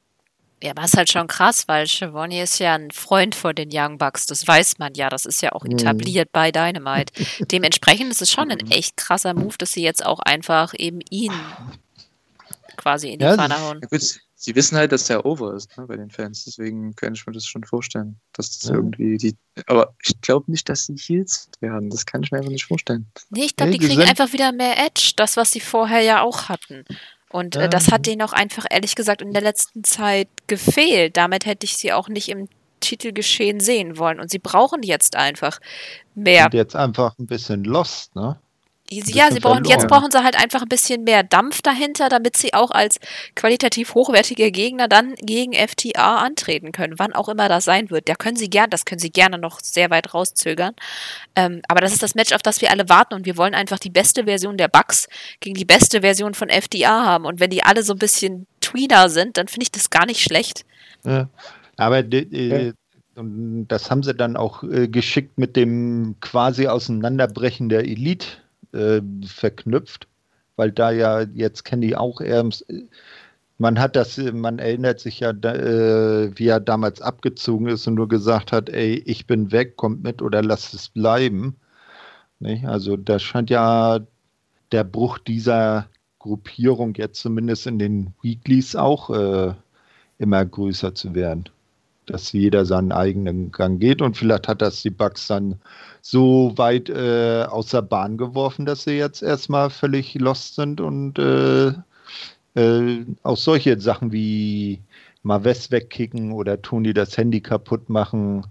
Ja, aber es ist halt schon krass, weil Schiavone ist ja ein Freund von den Young Bucks. Das weiß man ja. Das ist ja auch mhm. etabliert mm. bei Dynamite. Dementsprechend ist es schon ein echt krasser Move, dass sie jetzt auch einfach eben ihn quasi in die ja, Pfanne hauen. Ja, gut, sie wissen halt, dass der over ist ne, bei den Fans. Deswegen kann ich mir das schon vorstellen, dass das ja. irgendwie die. Aber ich glaube nicht, dass sie Heels werden. Das kann ich mir einfach nicht vorstellen. Nee, ich glaube, die kriegen einfach wieder mehr Edge. Das, was sie vorher ja auch hatten. Und äh, das hat denen auch einfach ehrlich gesagt in der letzten Zeit gefehlt. Damit hätte ich sie auch nicht im Titelgeschehen sehen wollen. Und sie brauchen jetzt einfach mehr. Und jetzt einfach ein bisschen Lost, ne? Ja, sie brauchen, jetzt brauchen sie halt einfach ein bisschen mehr Dampf dahinter, damit sie auch als qualitativ hochwertiger Gegner dann gegen FTA antreten können, wann auch immer das sein wird. Da können sie gern, das können sie gerne noch sehr weit rauszögern. Ähm, aber das ist das Match, auf das wir alle warten und wir wollen einfach die beste Version der Bugs gegen die beste Version von FTA haben. Und wenn die alle so ein bisschen Tweener sind, dann finde ich das gar nicht schlecht. Ja, aber äh, und das haben sie dann auch äh, geschickt mit dem quasi Auseinanderbrechen der Elite äh, verknüpft, weil da ja jetzt Candy auch eher, man hat das, man erinnert sich ja, äh, wie er damals abgezogen ist und nur gesagt hat, ey, ich bin weg, kommt mit oder lasst es bleiben. Nicht? Also da scheint ja der Bruch dieser Gruppierung jetzt zumindest in den Weeklies auch äh, immer größer zu werden dass jeder seinen eigenen Gang geht und vielleicht hat das die Bugs dann so weit äh, aus der Bahn geworfen, dass sie jetzt erstmal völlig lost sind und äh, äh, auch solche Sachen wie Maves wegkicken oder Toni das Handy kaputt machen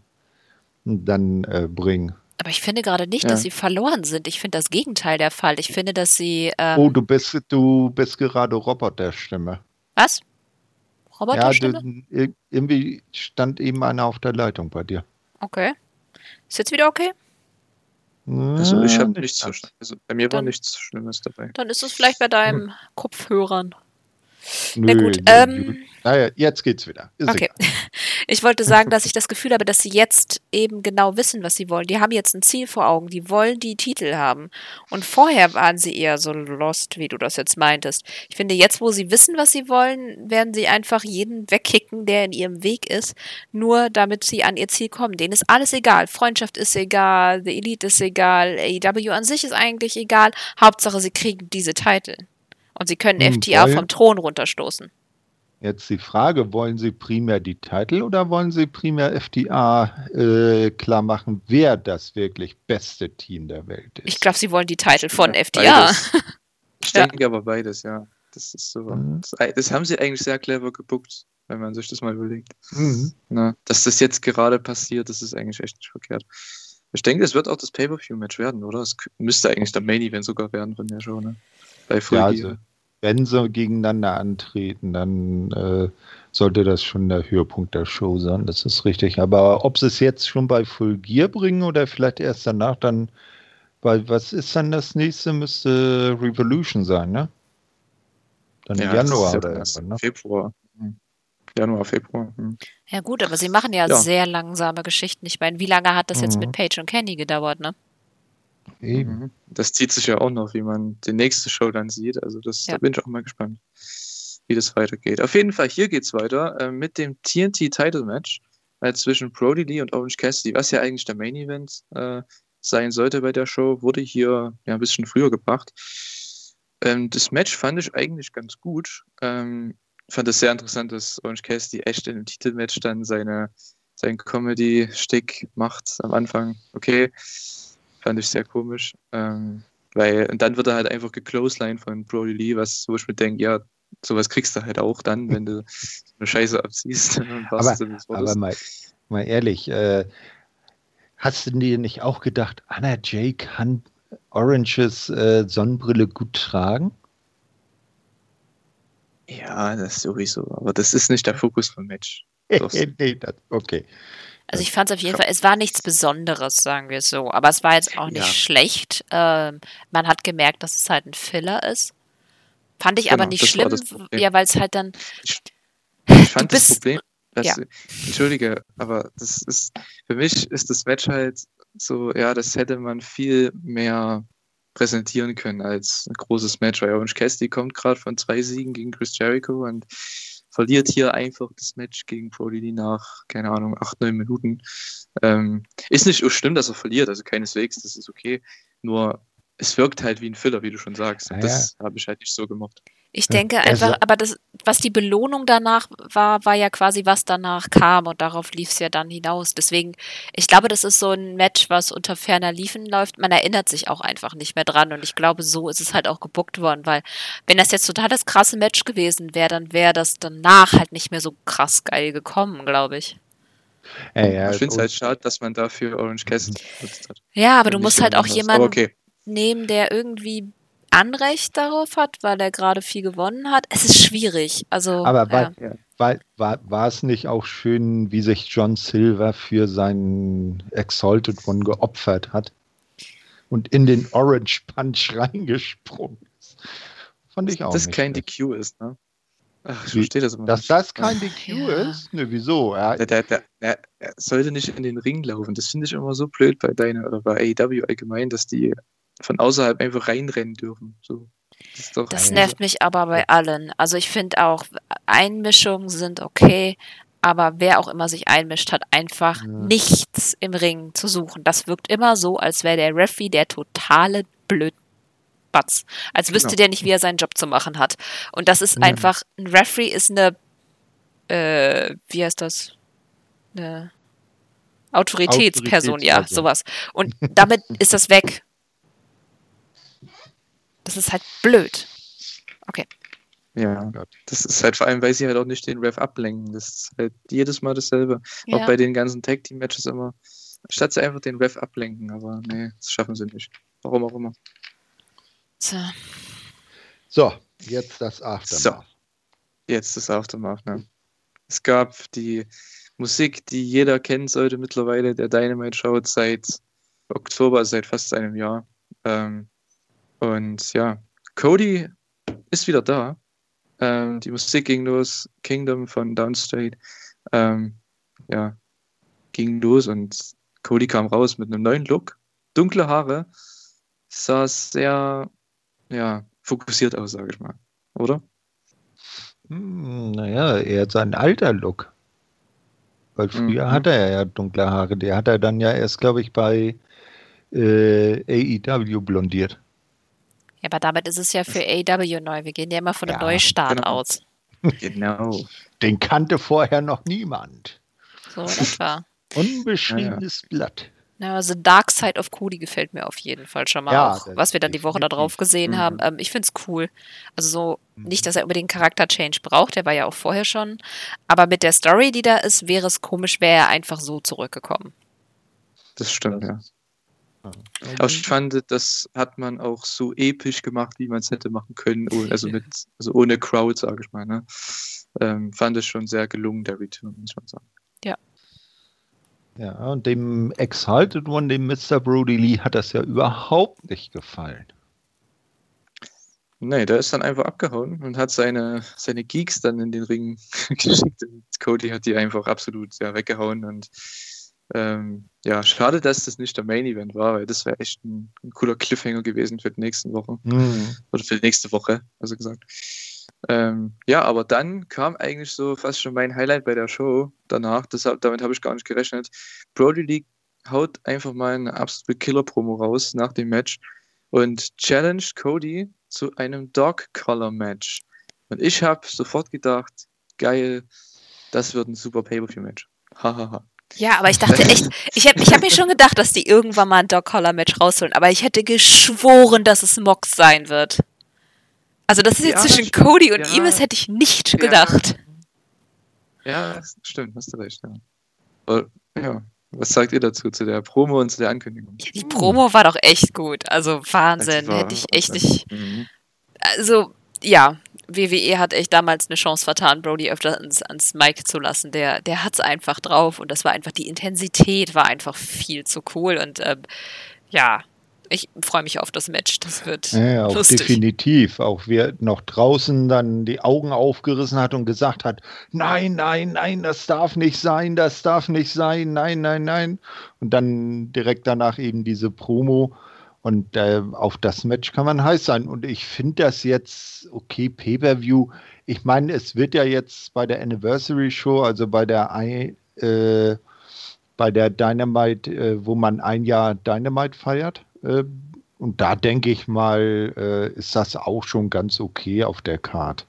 dann äh, bringen. Aber ich finde gerade nicht, ja. dass sie verloren sind. Ich finde das Gegenteil der Fall. Ich finde, dass sie. Ähm oh, du bist, du bist gerade Roboterstimme. Was? Roboterstimme? Ja, du, irgendwie stand eben einer auf der Leitung bei dir. Okay. Ist jetzt wieder okay? Also ich habe nichts, also bei mir dann, war nichts Schlimmes dabei. Dann ist es vielleicht bei deinem hm. Kopfhörern. Nö, Na gut. Nö, ähm, naja, jetzt geht's wieder. Ist okay. Egal. Ich wollte sagen, dass ich das Gefühl habe, dass sie jetzt eben genau wissen, was sie wollen. Die haben jetzt ein Ziel vor Augen. Die wollen die Titel haben. Und vorher waren sie eher so lost, wie du das jetzt meintest. Ich finde, jetzt, wo sie wissen, was sie wollen, werden sie einfach jeden wegkicken, der in ihrem Weg ist, nur damit sie an ihr Ziel kommen. Denen ist alles egal. Freundschaft ist egal, The Elite ist egal, AEW an sich ist eigentlich egal. Hauptsache, sie kriegen diese Titel. Und sie können hm, FTA vom Thron runterstoßen. Jetzt die Frage, wollen Sie primär die Titel oder wollen Sie primär FTA äh, klar machen, wer das wirklich beste Team der Welt ist? Ich glaube, Sie wollen die Titel von ja, FTA. Ich denke ja. aber beides, ja. Das ist so. Mhm. Das, das, haben sie eigentlich sehr clever gebuckt, wenn man sich das mal überlegt. Mhm. Na, dass das jetzt gerade passiert, das ist eigentlich echt nicht verkehrt. Ich denke, es wird auch das Pay-Per-View-Match werden, oder? Es müsste eigentlich der Main-Event sogar werden von der Show, ne? Bei ja, also, wenn sie gegeneinander antreten, dann äh, sollte das schon der Höhepunkt der Show sein. Das ist richtig. Aber ob sie es jetzt schon bei Full Gear bringen oder vielleicht erst danach, dann, weil was ist dann das nächste? Müsste Revolution sein, ne? Dann ja, Januar ja oder irgendwann, ne? Februar. Hm. Januar, Februar. Hm. Ja gut, aber sie machen ja, ja, sehr langsame Geschichten. Ich meine, wie lange hat das jetzt mhm. mit Paige und Candy gedauert, ne? Eben. Mhm. Das zieht sich ja auch noch, wie man die nächste Show dann sieht. Also das, ja. da bin ich auch mal gespannt, wie das weitergeht. Auf jeden Fall, hier geht's weiter äh, mit dem TNT Title Match äh, zwischen Brody Lee und Orange Cassidy, was ja eigentlich der Main Event äh, sein sollte bei der Show, wurde hier ja ein bisschen früher gebracht. Ähm, das Match fand ich eigentlich ganz gut. Ähm, fand es sehr interessant, dass Orange Cassidy echt in dem Titelmatch dann seine, seinen Comedy-Stick macht am Anfang. Okay, Fand ich sehr komisch. Ähm, weil, und dann wird er halt einfach gecloseline von Brody Lee, was, wo ich mir denke, ja, sowas kriegst du halt auch dann, wenn du eine Scheiße abziehst. aber, aber mal, mal ehrlich, äh, hast du dir nicht auch gedacht, Anna Jay kann Oranges äh, Sonnenbrille gut tragen? Ja, das sowieso. Aber das ist nicht der Fokus vom Match. nee, das, okay. Also ich fand es auf jeden Fall, es war nichts Besonderes, sagen wir so, aber es war jetzt auch nicht ja. schlecht. Ähm, man hat gemerkt, dass es halt ein Filler ist. Fand ich genau, aber nicht schlimm, ja, weil es halt dann. Ich, ich fand das Problem, dass, ja. Entschuldige, aber das ist, für mich ist das Match halt so, ja, das hätte man viel mehr präsentieren können als ein großes Match, weil Orange Cassidy kommt gerade von zwei Siegen gegen Chris Jericho und verliert hier einfach das Match gegen Lee nach, keine Ahnung, acht, neun Minuten. Ähm, ist nicht so schlimm, dass er verliert, also keineswegs, das ist okay. Nur es wirkt halt wie ein Filler, wie du schon sagst. Und ah, das ja. habe ich halt nicht so gemacht. Ich denke einfach, also, aber das, was die Belohnung danach war, war ja quasi, was danach kam und darauf lief es ja dann hinaus. Deswegen, ich glaube, das ist so ein Match, was unter ferner Liefen läuft. Man erinnert sich auch einfach nicht mehr dran und ich glaube, so ist es halt auch gebuckt worden, weil wenn das jetzt total das krasse Match gewesen wäre, dann wäre das danach halt nicht mehr so krass geil gekommen, glaube ich. Ja, ja, ich finde es halt schade, dass man dafür Orange Cassidy benutzt hat. Ja, aber du musst halt auch jemanden okay. nehmen, der irgendwie Anrecht darauf hat, weil er gerade viel gewonnen hat. Es ist schwierig. Also, Aber war, ja. war, war, war es nicht auch schön, wie sich John Silver für seinen Exalted One geopfert hat und in den Orange Punch reingesprungen ist? Fand ich auch. Das kein DQ ist, ne? Ach, ich verstehe das immer. Dass nicht. das kein DQ ja. ist? Ne, wieso? Ja. Der, der, der, er sollte nicht in den Ring laufen. Das finde ich immer so blöd bei deiner oder bei AEW allgemein, dass die von außerhalb einfach reinrennen dürfen. So. Das, das nervt mich aber bei allen. Also ich finde auch, Einmischungen sind okay, aber wer auch immer sich einmischt, hat einfach ja. nichts im Ring zu suchen. Das wirkt immer so, als wäre der Referee der totale Blödbatz. Als wüsste genau. der nicht, wie er seinen Job zu machen hat. Und das ist ja. einfach, ein Referee ist eine, äh, wie heißt das? Eine Autoritätsperson, Autoritätsperson. ja, sowas. Und damit ist das weg. Das ist halt blöd. Okay. Ja, das ist halt vor allem, weil sie halt auch nicht den Ref ablenken. Das ist halt jedes Mal dasselbe. Ja. Auch bei den ganzen Tag Team Matches immer. Statt sie einfach den Ref ablenken, aber nee, das schaffen sie nicht. Warum auch immer. So. So, jetzt das Aftermath. So. Jetzt das Aftermath, ne? Es gab die Musik, die jeder kennen sollte mittlerweile, der Dynamite schaut seit Oktober, seit fast einem Jahr. Ähm, und ja, Cody ist wieder da. Ähm, die Musik ging los, Kingdom von Downstate. Ähm, ja, ging los und Cody kam raus mit einem neuen Look. Dunkle Haare. Sah sehr, ja, fokussiert aus, sage ich mal. Oder? Hm, naja, er hat seinen alter Look. Weil früher mhm. hatte er ja dunkle Haare. Der hat er dann ja erst, glaube ich, bei äh, AEW blondiert. Ja, aber damit ist es ja für AW neu. Wir gehen ja immer von einem ja, Neustart genau. aus. Genau. Den kannte vorher noch niemand. So etwa. Unbeschriebenes ja, Blatt. Ja, also Dark Side of Cody gefällt mir auf jeden Fall schon mal ja, auch, was wir dann die Woche da drauf gesehen mhm. haben. Ähm, ich finde es cool. Also so, mhm. nicht, dass er unbedingt Charakter-Change braucht, der war ja auch vorher schon. Aber mit der Story, die da ist, wäre es komisch, wäre er einfach so zurückgekommen. Das stimmt, ja. Aber ich fand, das hat man auch so episch gemacht, wie man es hätte machen können, ohne, also mit, also ohne Crowd, sage ich mal. Ne? Ähm, fand es schon sehr gelungen, der Return, muss man sagen. Ja. Ja, und dem Exalted One, dem Mr. Brody Lee, hat das ja überhaupt nicht gefallen. Nee, der ist dann einfach abgehauen und hat seine, seine Geeks dann in den Ring geschickt. Und Cody hat die einfach absolut ja, weggehauen und ähm, ja, schade, dass das nicht der Main Event war, weil das wäre echt ein, ein, cooler Cliffhanger gewesen für die nächsten Wochen. Mhm. Oder für die nächste Woche, also gesagt. Ähm, ja, aber dann kam eigentlich so fast schon mein Highlight bei der Show danach. Deshalb, damit habe ich gar nicht gerechnet. Brody Lee haut einfach mal eine absolute Killer-Promo raus nach dem Match und challenged Cody zu einem Dog-Collar-Match. Und ich habe sofort gedacht, geil, das wird ein super Pay-Per-View-Match. Hahaha. Ja, aber ich dachte echt, ich habe ich hab mir schon gedacht, dass die irgendwann mal ein Dog-Collar-Match rausholen, aber ich hätte geschworen, dass es Mox sein wird. Also das ist jetzt ja, zwischen Cody und ja, das hätte ich nicht ja, gedacht. Ja, stimmt, hast du recht, ja. Aber, ja. Was sagt ihr dazu, zu der Promo und zu der Ankündigung? Ja, die Promo war doch echt gut. Also Wahnsinn, hätte ich echt nicht. Mhm. Also, ja, WWE hat echt damals eine Chance vertan, Brody öfter ans, ans Mic zu lassen. Der, der hat es einfach drauf und das war einfach, die Intensität war einfach viel zu cool und ähm, ja, ich freue mich auf das Match. Das wird ja, auch lustig. definitiv. Auch wer noch draußen dann die Augen aufgerissen hat und gesagt hat, nein, nein, nein, das darf nicht sein, das darf nicht sein, nein, nein, nein. Und dann direkt danach eben diese Promo. Und äh, auf das Match kann man heiß sein. Und ich finde das jetzt, okay, Pay-Per-View. Ich meine, es wird ja jetzt bei der Anniversary Show, also bei der, äh, bei der Dynamite, äh, wo man ein Jahr Dynamite feiert. Äh, und da denke ich mal, äh, ist das auch schon ganz okay auf der Card.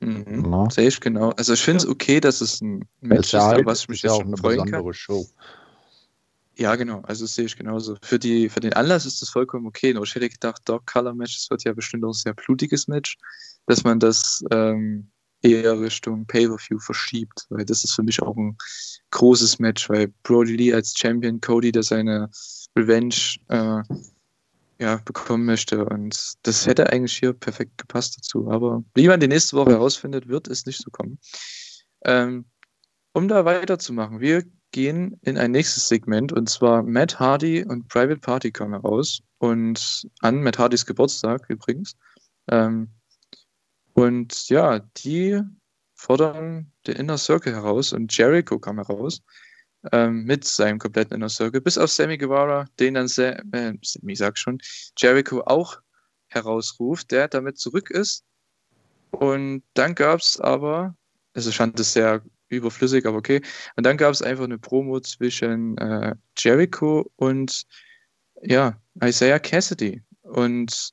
Mhm. Sehe ich genau. Also ich finde es okay, dass es ein Match ist, ist was ich mich jetzt schon freuen kann. Show. Ja, genau. Also sehe ich genauso. Für, die, für den Anlass ist das vollkommen okay. Nur ich hätte gedacht, Dog Color Match, das wird ja bestimmt auch ein sehr blutiges Match, dass man das ähm, eher Richtung Pay-Per-View verschiebt. Weil das ist für mich auch ein großes Match, weil Brody Lee als Champion, Cody, der seine Revenge äh, ja, bekommen möchte. Und das hätte eigentlich hier perfekt gepasst dazu. Aber wie man die nächste Woche herausfindet, wird es nicht so kommen. Ähm, um da weiterzumachen, wir gehen in ein nächstes Segment und zwar Matt Hardy und Private Party kommen heraus und an Matt Hardys Geburtstag übrigens. Ähm, und ja, die fordern den Inner Circle heraus und Jericho kam heraus ähm, mit seinem kompletten Inner Circle, bis auf Sammy Guevara, den dann, Sam, äh, ich sag schon, Jericho auch herausruft, der damit zurück ist. Und dann gab es aber, also fand es sehr überflüssig, aber okay. Und dann gab es einfach eine Promo zwischen äh, Jericho und ja, Isaiah Cassidy. Und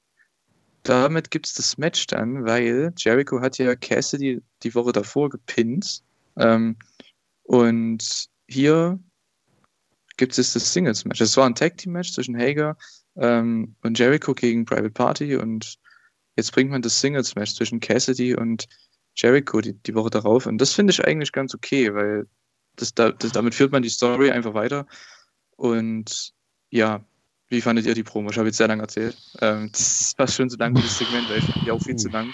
damit gibt es das Match dann, weil Jericho hat ja Cassidy die Woche davor gepinnt. Ähm, und hier gibt es das Singles-Match. Es war ein Tag-Team-Match zwischen Hager ähm, und Jericho gegen Private Party und jetzt bringt man das Singles-Match zwischen Cassidy und Jericho die, die Woche darauf. Und das finde ich eigentlich ganz okay, weil das, das, damit führt man die Story einfach weiter. Und ja, wie fandet ihr die Promo? Ich habe jetzt sehr lange erzählt. Ähm, das ist fast schon so lang wie das Segment, weil ich fand die auch viel zu lang.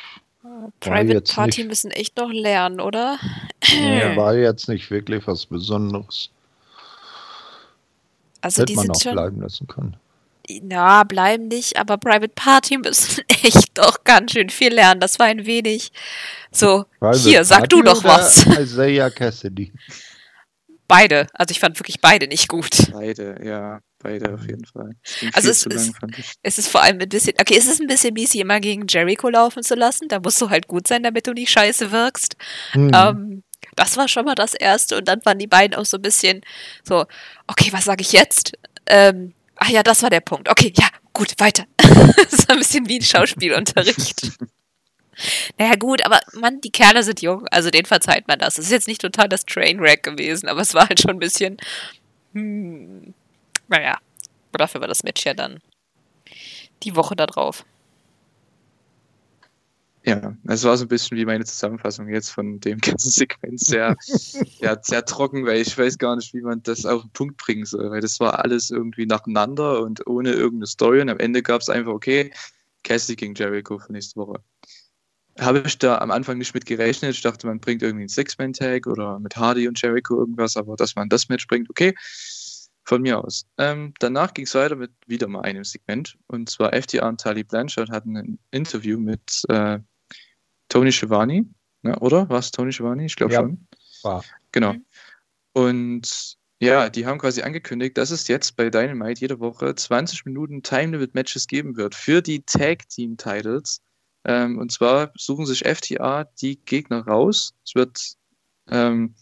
Private Party nicht. müssen echt noch lernen, oder? Ja, war jetzt nicht wirklich was Besonderes. Also Hätte die man sind auch schon bleiben lassen können. Na, bleiben nicht, aber Private Party müssen echt doch ganz schön viel lernen. Das war ein wenig so. Private hier, sag Party du doch was. Isaiah Cassidy. Beide. Also ich fand wirklich beide nicht gut. Beide, ja. Beide auf jeden Fall. Also es ist, es ist vor allem ein bisschen, okay, es ist ein bisschen mies, immer gegen Jericho laufen zu lassen. Da musst du halt gut sein, damit du nicht scheiße wirkst. Hm. Ähm, das war schon mal das Erste. Und dann waren die beiden auch so ein bisschen so, okay, was sage ich jetzt? Ähm, ach ja, das war der Punkt. Okay, ja, gut, weiter. das war ein bisschen wie ein Schauspielunterricht. Naja, gut, aber man, die Kerle sind jung, also denen verzeiht man das. Es ist jetzt nicht total das Trainwreck gewesen, aber es war halt schon ein bisschen. Hm, naja, dafür war das Match ja dann die Woche da drauf. Ja, es war so ein bisschen wie meine Zusammenfassung jetzt von dem ganzen Sequenz. Sehr, ja, sehr trocken, weil ich weiß gar nicht, wie man das auf den Punkt bringen soll, weil das war alles irgendwie nacheinander und ohne irgendeine Story. Und am Ende gab es einfach, okay, Cassie gegen Jericho für nächste Woche. Habe ich da am Anfang nicht mit gerechnet. Ich dachte, man bringt irgendwie einen Six-Man-Tag oder mit Hardy und Jericho irgendwas, aber dass man das Match bringt, okay, von mir aus. Ähm, danach ging es weiter mit wieder mal einem Segment und zwar FTR und Tali Blanchard hatten ein Interview mit äh, Tony Schiavone, ne, oder? War es Tony Schiavone? Ich glaube ja, schon. War. Genau. Mhm. Und ja, die haben quasi angekündigt, dass es jetzt bei Dynamite jede Woche 20 Minuten Time Limit Matches geben wird für die Tag Team Titles. Ähm, und zwar suchen sich FTA die Gegner raus. Es wird ähm,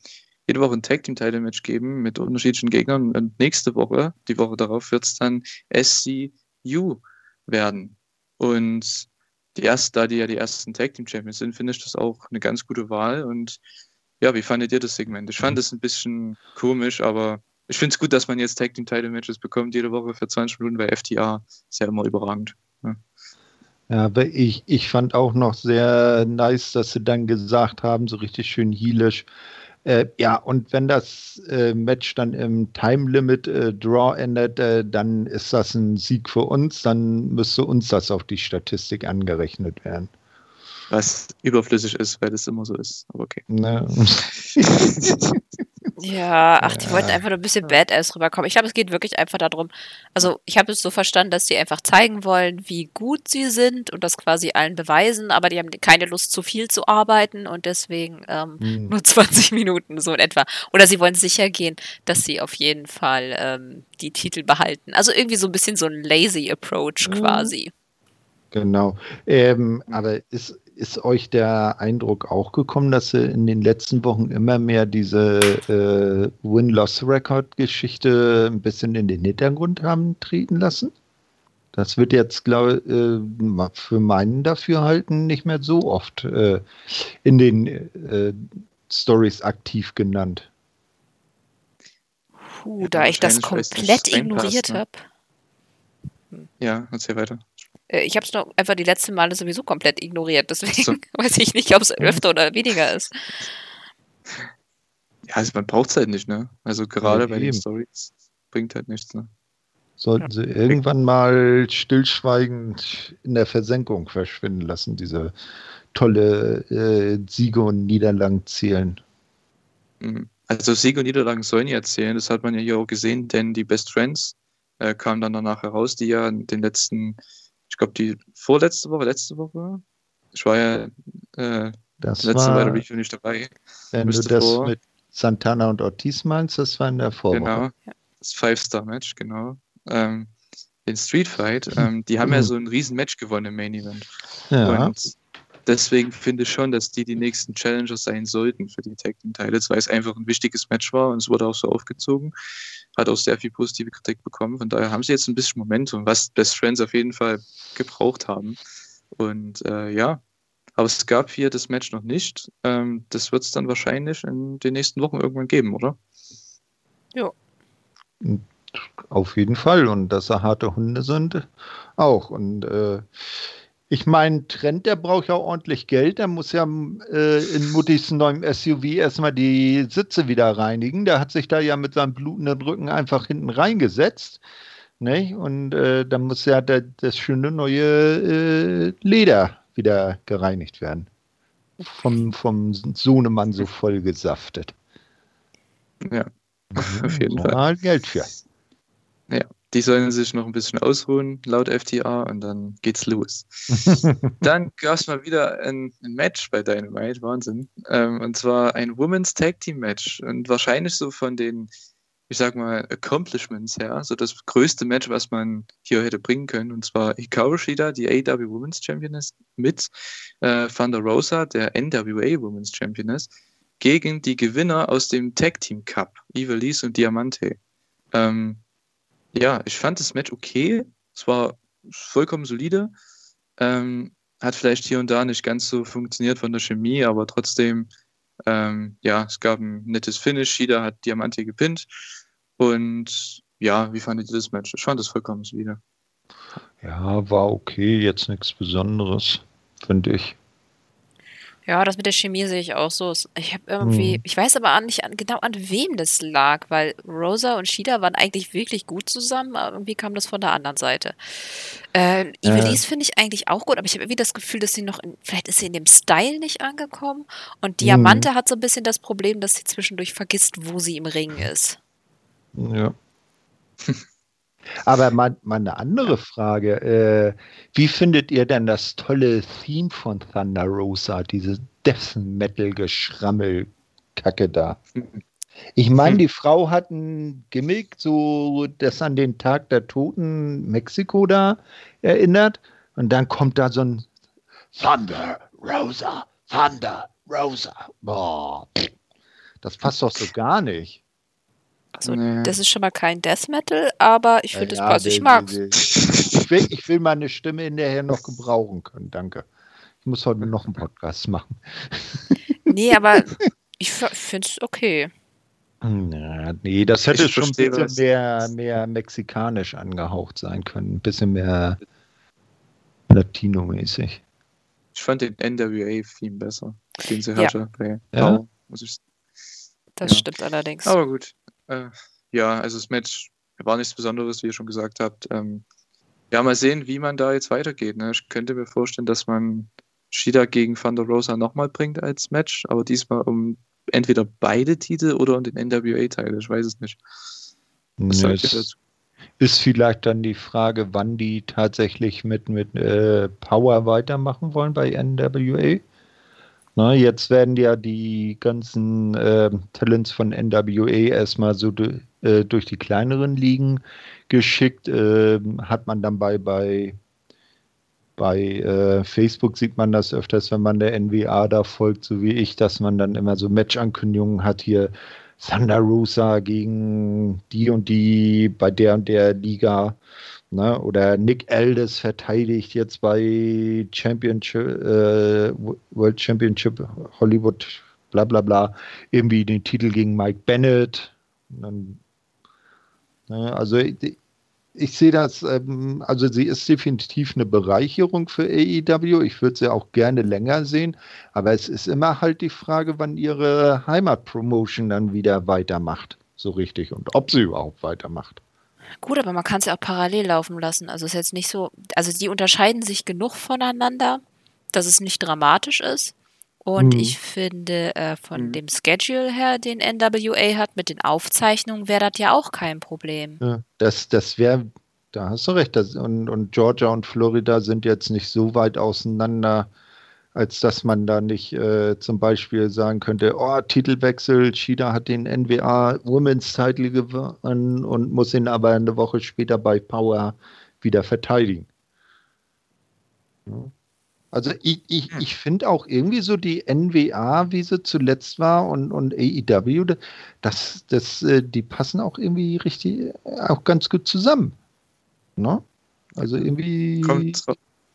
jede Woche ein Tag Team Title Match geben mit unterschiedlichen Gegnern. Und nächste Woche, die Woche darauf, wird es dann SCU werden. Und die ersten, da die ja die ersten Tag Team Champions sind, finde ich das auch eine ganz gute Wahl. Und ja, wie fandet ihr das Segment? Ich fand es ein bisschen komisch, aber ich finde es gut, dass man jetzt Tag Team Title Matches bekommt, jede Woche für 20 Minuten, weil FTA ist ja immer überragend. Ja. Ja, aber ich, ich fand auch noch sehr nice, dass sie dann gesagt haben, so richtig schön heelisch. Äh, ja, und wenn das äh, Match dann im Time Limit äh, Draw endet, äh, dann ist das ein Sieg für uns. Dann müsste uns das auf die Statistik angerechnet werden. Was überflüssig ist, weil das immer so ist. Aber okay. Ne. Ja, ach, die wollten einfach nur ein bisschen Badass rüberkommen. Ich glaube, es geht wirklich einfach darum, also ich habe es so verstanden, dass sie einfach zeigen wollen, wie gut sie sind und das quasi allen beweisen, aber die haben keine Lust, zu viel zu arbeiten und deswegen ähm, hm. nur 20 Minuten so in etwa. Oder sie wollen sicher gehen, dass sie auf jeden Fall ähm, die Titel behalten. Also irgendwie so ein bisschen so ein lazy Approach mhm. quasi. Genau. Ähm, aber ist, ist euch der Eindruck auch gekommen, dass sie in den letzten Wochen immer mehr diese äh, Win-Loss-Record-Geschichte ein bisschen in den Hintergrund haben treten lassen? Das wird jetzt, glaube ich, äh, für meinen Dafürhalten nicht mehr so oft äh, in den äh, Stories aktiv genannt. Puh, da ich das komplett ignoriert habe. Ja, erzähl weiter. Äh, ich habe es noch einfach die letzten Male sowieso komplett ignoriert, deswegen so. weiß ich nicht, ob es öfter oder weniger ist. Ja, also man braucht es halt nicht, ne? Also gerade ja, bei den Stories bringt halt nichts, ne? Sollten sie irgendwann mal stillschweigend in der Versenkung verschwinden lassen, diese tolle äh, Siege und Niederlagen zählen. Mhm. Also Siege und Niederlagen sollen ja zählen, das hat man ja hier auch gesehen, denn die Best Friends äh, kamen dann danach heraus, die ja in den letzten ich glaube, die vorletzte Woche, letzte Woche. Ich war ja äh, das letzte war, bei der Review nicht dabei. Wenn du das vor, mit Santana und Ortiz meinst, das war in der Vorwoche. Genau, das Five-Star-Match, genau. Ähm, den Street Fight, ähm, die haben mhm. ja so ein riesen Match gewonnen im Main Event. Ja. Und deswegen finde ich schon, dass die die nächsten Challengers sein sollten für die Tag Team Titles, weil es einfach ein wichtiges Match war und es wurde auch so aufgezogen hat auch sehr viel positive Kritik bekommen. Von daher haben sie jetzt ein bisschen Momentum, was Best Friends auf jeden Fall gebraucht haben. Und äh, ja, aber es gab hier das Match noch nicht. Ähm, das wird es dann wahrscheinlich in den nächsten Wochen irgendwann geben, oder? Ja. Auf jeden Fall. Und dass er harte Hunde sind, auch. Und äh, ich meine, Trent, der braucht ja ordentlich Geld. Der muss ja äh, in Muttis neuem SUV erstmal die Sitze wieder reinigen. Der hat sich da ja mit seinem blutenden Rücken einfach hinten reingesetzt. Ne? Und äh, dann muss ja der, das schöne neue äh, Leder wieder gereinigt werden. Vom, vom Sohnemann so voll gesaftet. Ja, auf jeden Fall. Halt Geld für. Ja. Die sollen sich noch ein bisschen ausruhen, laut FTA, und dann geht's los. dann gab es mal wieder ein, ein, Match bei Dynamite, Wahnsinn. Ähm, und zwar ein Women's Tag Team Match. Und wahrscheinlich so von den, ich sag mal, Accomplishments her, so das größte Match, was man hier hätte bringen können. Und zwar Hikaru Shida, die AW Women's Championess, mit äh, Thunder Rosa, der NWA Women's Championess, gegen die Gewinner aus dem Tag Team Cup, Eva Lees und Diamante. Ähm, ja, ich fand das Match okay. Es war vollkommen solide. Ähm, hat vielleicht hier und da nicht ganz so funktioniert von der Chemie, aber trotzdem, ähm, ja, es gab ein nettes Finish. Shida hat Diamante gepinnt. Und ja, wie fandet ihr das Match? Ich fand es vollkommen solide. Ja, war okay, jetzt nichts Besonderes, finde ich. Ja, das mit der Chemie sehe ich auch so. Ich habe irgendwie, hm. ich weiß aber auch nicht an, genau an wem das lag, weil Rosa und Shida waren eigentlich wirklich gut zusammen, aber irgendwie kam das von der anderen Seite. Ähm, Ivelisse äh. finde ich eigentlich auch gut, aber ich habe irgendwie das Gefühl, dass sie noch, in, vielleicht ist sie in dem Style nicht angekommen und Diamante hm. hat so ein bisschen das Problem, dass sie zwischendurch vergisst, wo sie im Ring ist. Ja. Aber mal, mal eine andere Frage. Äh, wie findet ihr denn das tolle Theme von Thunder Rosa, diese Death Metal-Geschrammel-Kacke da? Ich meine, die Frau hat ein Gimmick, so das an den Tag der Toten Mexiko da erinnert. Und dann kommt da so ein Thunder Rosa, Thunder Rosa. Boah, das passt doch so gar nicht. Also, nee. das ist schon mal kein Death Metal, aber ich finde, ja, das passt. Ich mag's. Ich will, ich will meine Stimme hinterher noch gebrauchen können, danke. Ich muss heute noch einen Podcast machen. Nee, aber ich finde es okay. Na, nee, das hätte ich schon ein bisschen mehr, mehr mexikanisch angehaucht sein können. Ein bisschen mehr Latino-mäßig. Ich fand den NWA-Theme besser, den sie hatte bei ja. muss ich Das ja. stimmt allerdings. Aber gut. Äh, ja, also das Match war nichts Besonderes, wie ihr schon gesagt habt. Ähm, ja, mal sehen, wie man da jetzt weitergeht. Ne? Ich könnte mir vorstellen, dass man Shida gegen Thunder Rosa nochmal bringt als Match, aber diesmal um entweder beide Titel oder um den NWA-Teil. Ich weiß es nicht. Was nee, es ist vielleicht dann die Frage, wann die tatsächlich mit, mit äh, Power weitermachen wollen bei NWA. Na, jetzt werden ja die ganzen äh, Talents von NWA erstmal so äh, durch die kleineren Ligen geschickt. Äh, hat man dann bei, bei, bei äh, Facebook sieht man das öfters, wenn man der NWA da folgt, so wie ich, dass man dann immer so Match-Ankündigungen hat hier. Thunder Rosa gegen die und die bei der und der Liga. Ne? Oder Nick Aldis verteidigt jetzt bei Championship, äh, World Championship Hollywood, bla bla bla, irgendwie den Titel gegen Mike Bennett. Dann, ne? Also ich, ich sehe das, ähm, also sie ist definitiv eine Bereicherung für AEW. Ich würde sie auch gerne länger sehen, aber es ist immer halt die Frage, wann ihre Heimatpromotion dann wieder weitermacht, so richtig und ob sie überhaupt weitermacht. Gut, aber man kann es ja auch parallel laufen lassen. Also es ist jetzt nicht so, also die unterscheiden sich genug voneinander, dass es nicht dramatisch ist. Und mhm. ich finde, äh, von mhm. dem Schedule her, den NWA hat, mit den Aufzeichnungen, wäre das ja auch kein Problem. Ja, das das wäre, da hast du recht. Das, und, und Georgia und Florida sind jetzt nicht so weit auseinander, als dass man da nicht äh, zum Beispiel sagen könnte, oh, Titelwechsel, Shida hat den NWA Women's Title gewonnen und muss ihn aber eine Woche später bei Power wieder verteidigen. Also ich, ich, hm. ich finde auch irgendwie so die NWA, wie sie zuletzt war und, und AEW, das, das, äh, die passen auch irgendwie richtig, auch ganz gut zusammen. Ne? Also irgendwie. Kommt,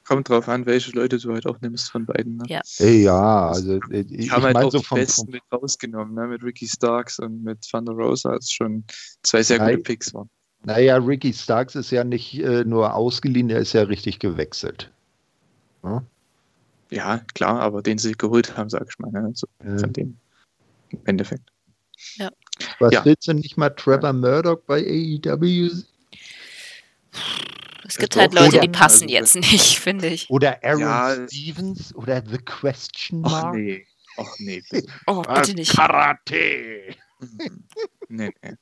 kommt drauf an, welche Leute du halt auch nimmst von beiden. Ne? Ja. ja, also äh, ich, ich haben halt auch so die Besten mit rausgenommen, ne? mit Ricky Starks und mit Thunder Rosa, als schon zwei sehr gute Picks waren. Naja, Ricky Starks ist ja nicht äh, nur ausgeliehen, er ist ja richtig gewechselt. Ja? ja, klar, aber den sie geholt haben, sag ich mal, ne? so, ja. von dem im Endeffekt. Ja. Was ja. willst du nicht mal Trevor Murdoch bei AEW es gibt halt Leute, die passen also, jetzt nicht, finde ich. Oder Aaron ja, Stevens oder The Question Mark. Ach nee. Ach nee, bitte. Oh, bitte nicht. Karate. nee, nee.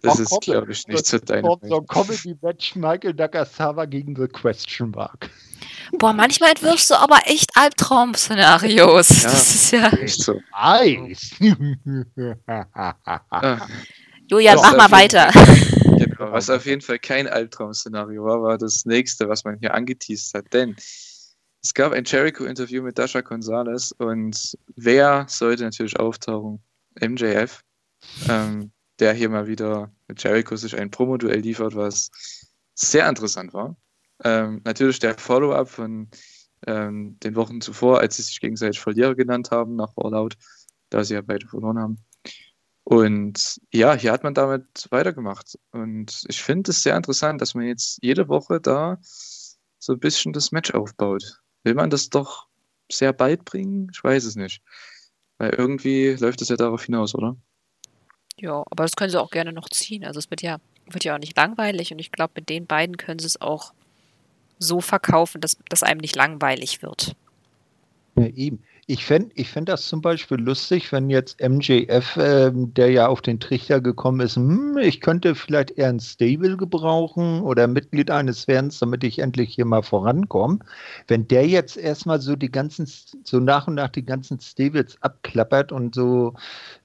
Das Ach, ist, glaube ich, nicht zu deinem. So ein Comedy-Match Michael Nakasawa gegen The Question Mark. Boah, manchmal entwirfst du aber echt Albtraum-Szenarios. Ja, das ist ja. Echt so. Eis. Julian, mach mal weiter. Genau, was auf jeden Fall kein Albtraum-Szenario war, war das nächste, was man hier angeteased hat. Denn es gab ein Jericho-Interview mit Dasha Gonzalez und wer sollte natürlich auftauchen? MJF, ähm, der hier mal wieder mit Jericho sich ein Promo-Duell liefert, was sehr interessant war. Ähm, natürlich der Follow-up von ähm, den Wochen zuvor, als sie sich gegenseitig Verlierer genannt haben nach All Out, da sie ja beide verloren haben. Und ja, hier hat man damit weitergemacht. Und ich finde es sehr interessant, dass man jetzt jede Woche da so ein bisschen das Match aufbaut. Will man das doch sehr bald bringen? Ich weiß es nicht. Weil irgendwie läuft es ja darauf hinaus, oder? Ja, aber das können sie auch gerne noch ziehen. Also es wird ja, wird ja auch nicht langweilig und ich glaube, mit den beiden können sie es auch so verkaufen, dass, dass einem nicht langweilig wird. Ja, eben. Ich fände ich fänd das zum Beispiel lustig, wenn jetzt MJF, äh, der ja auf den Trichter gekommen ist, hm, ich könnte vielleicht eher ein Stable gebrauchen oder Mitglied eines Fans, damit ich endlich hier mal vorankomme. Wenn der jetzt erstmal so die ganzen, so nach und nach die ganzen Stables abklappert und so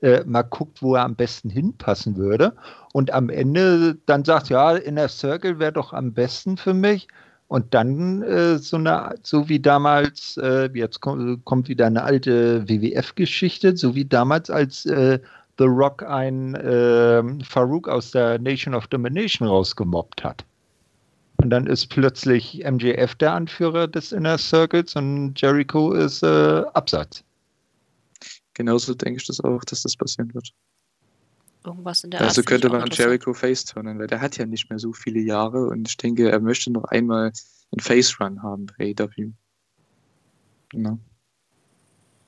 äh, mal guckt, wo er am besten hinpassen würde und am Ende dann sagt, ja, Inner Circle wäre doch am besten für mich und dann äh, so eine, so wie damals, äh, jetzt kommt, kommt, wieder eine alte WWF-Geschichte, so wie damals, als äh, The Rock ein ähm, Farouk aus der Nation of Domination rausgemobbt hat. Und dann ist plötzlich MJF der Anführer des Inner Circles und Jericho ist äh, Absatz. Genauso denke ich das auch, dass das passieren wird. Irgendwas in der Also Art könnte man Jericho faceturnen, weil der hat ja nicht mehr so viele Jahre und ich denke, er möchte noch einmal einen Face-Run haben bei AW. Genau.